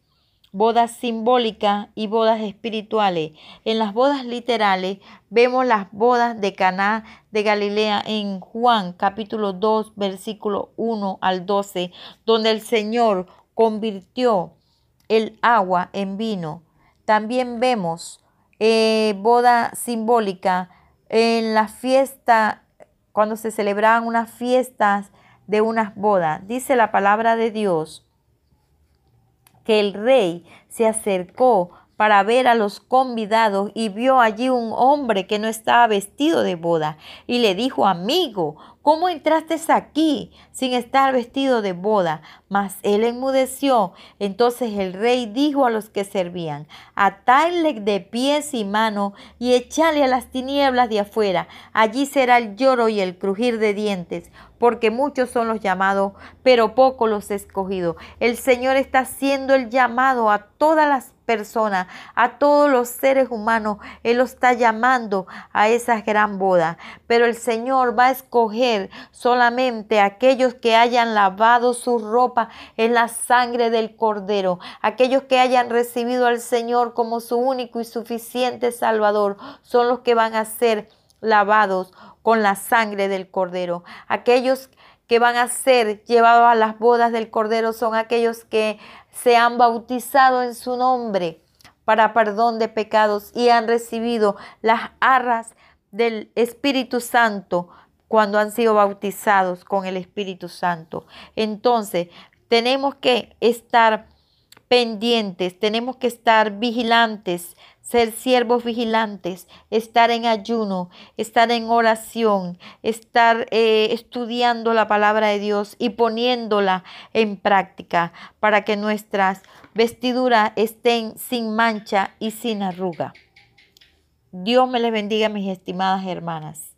bodas simbólicas y bodas espirituales. En las bodas literales vemos las bodas de Caná de Galilea en Juan capítulo 2 versículo 1 al 12, donde el Señor convirtió el agua en vino. También vemos eh, boda simbólica en la fiesta, cuando se celebraban unas fiestas de unas bodas. Dice la palabra de Dios que el rey se acercó para ver a los convidados y vio allí un hombre que no estaba vestido de boda y le dijo, amigo, ¿cómo entraste aquí sin estar vestido de boda? Mas él enmudeció. Entonces el rey dijo a los que servían, atadle de pies y manos y echale a las tinieblas de afuera. Allí será el lloro y el crujir de dientes, porque muchos son los llamados, pero pocos los escogidos. El Señor está haciendo el llamado a todas las personas, a todos los seres humanos. Él los está llamando a esa gran boda. Pero el Señor va a escoger solamente aquellos que hayan lavado su ropa en la sangre del Cordero, aquellos que hayan recibido al Señor como su único y suficiente Salvador, son los que van a ser lavados con la sangre del cordero. Aquellos que van a ser llevados a las bodas del cordero son aquellos que se han bautizado en su nombre para perdón de pecados y han recibido las arras del Espíritu Santo cuando han sido bautizados con el Espíritu Santo. Entonces, tenemos que estar pendientes, tenemos que estar vigilantes, ser siervos vigilantes, estar en ayuno, estar en oración, estar eh, estudiando la palabra de Dios y poniéndola en práctica para que nuestras vestiduras estén sin mancha y sin arruga. Dios me les bendiga, mis estimadas hermanas.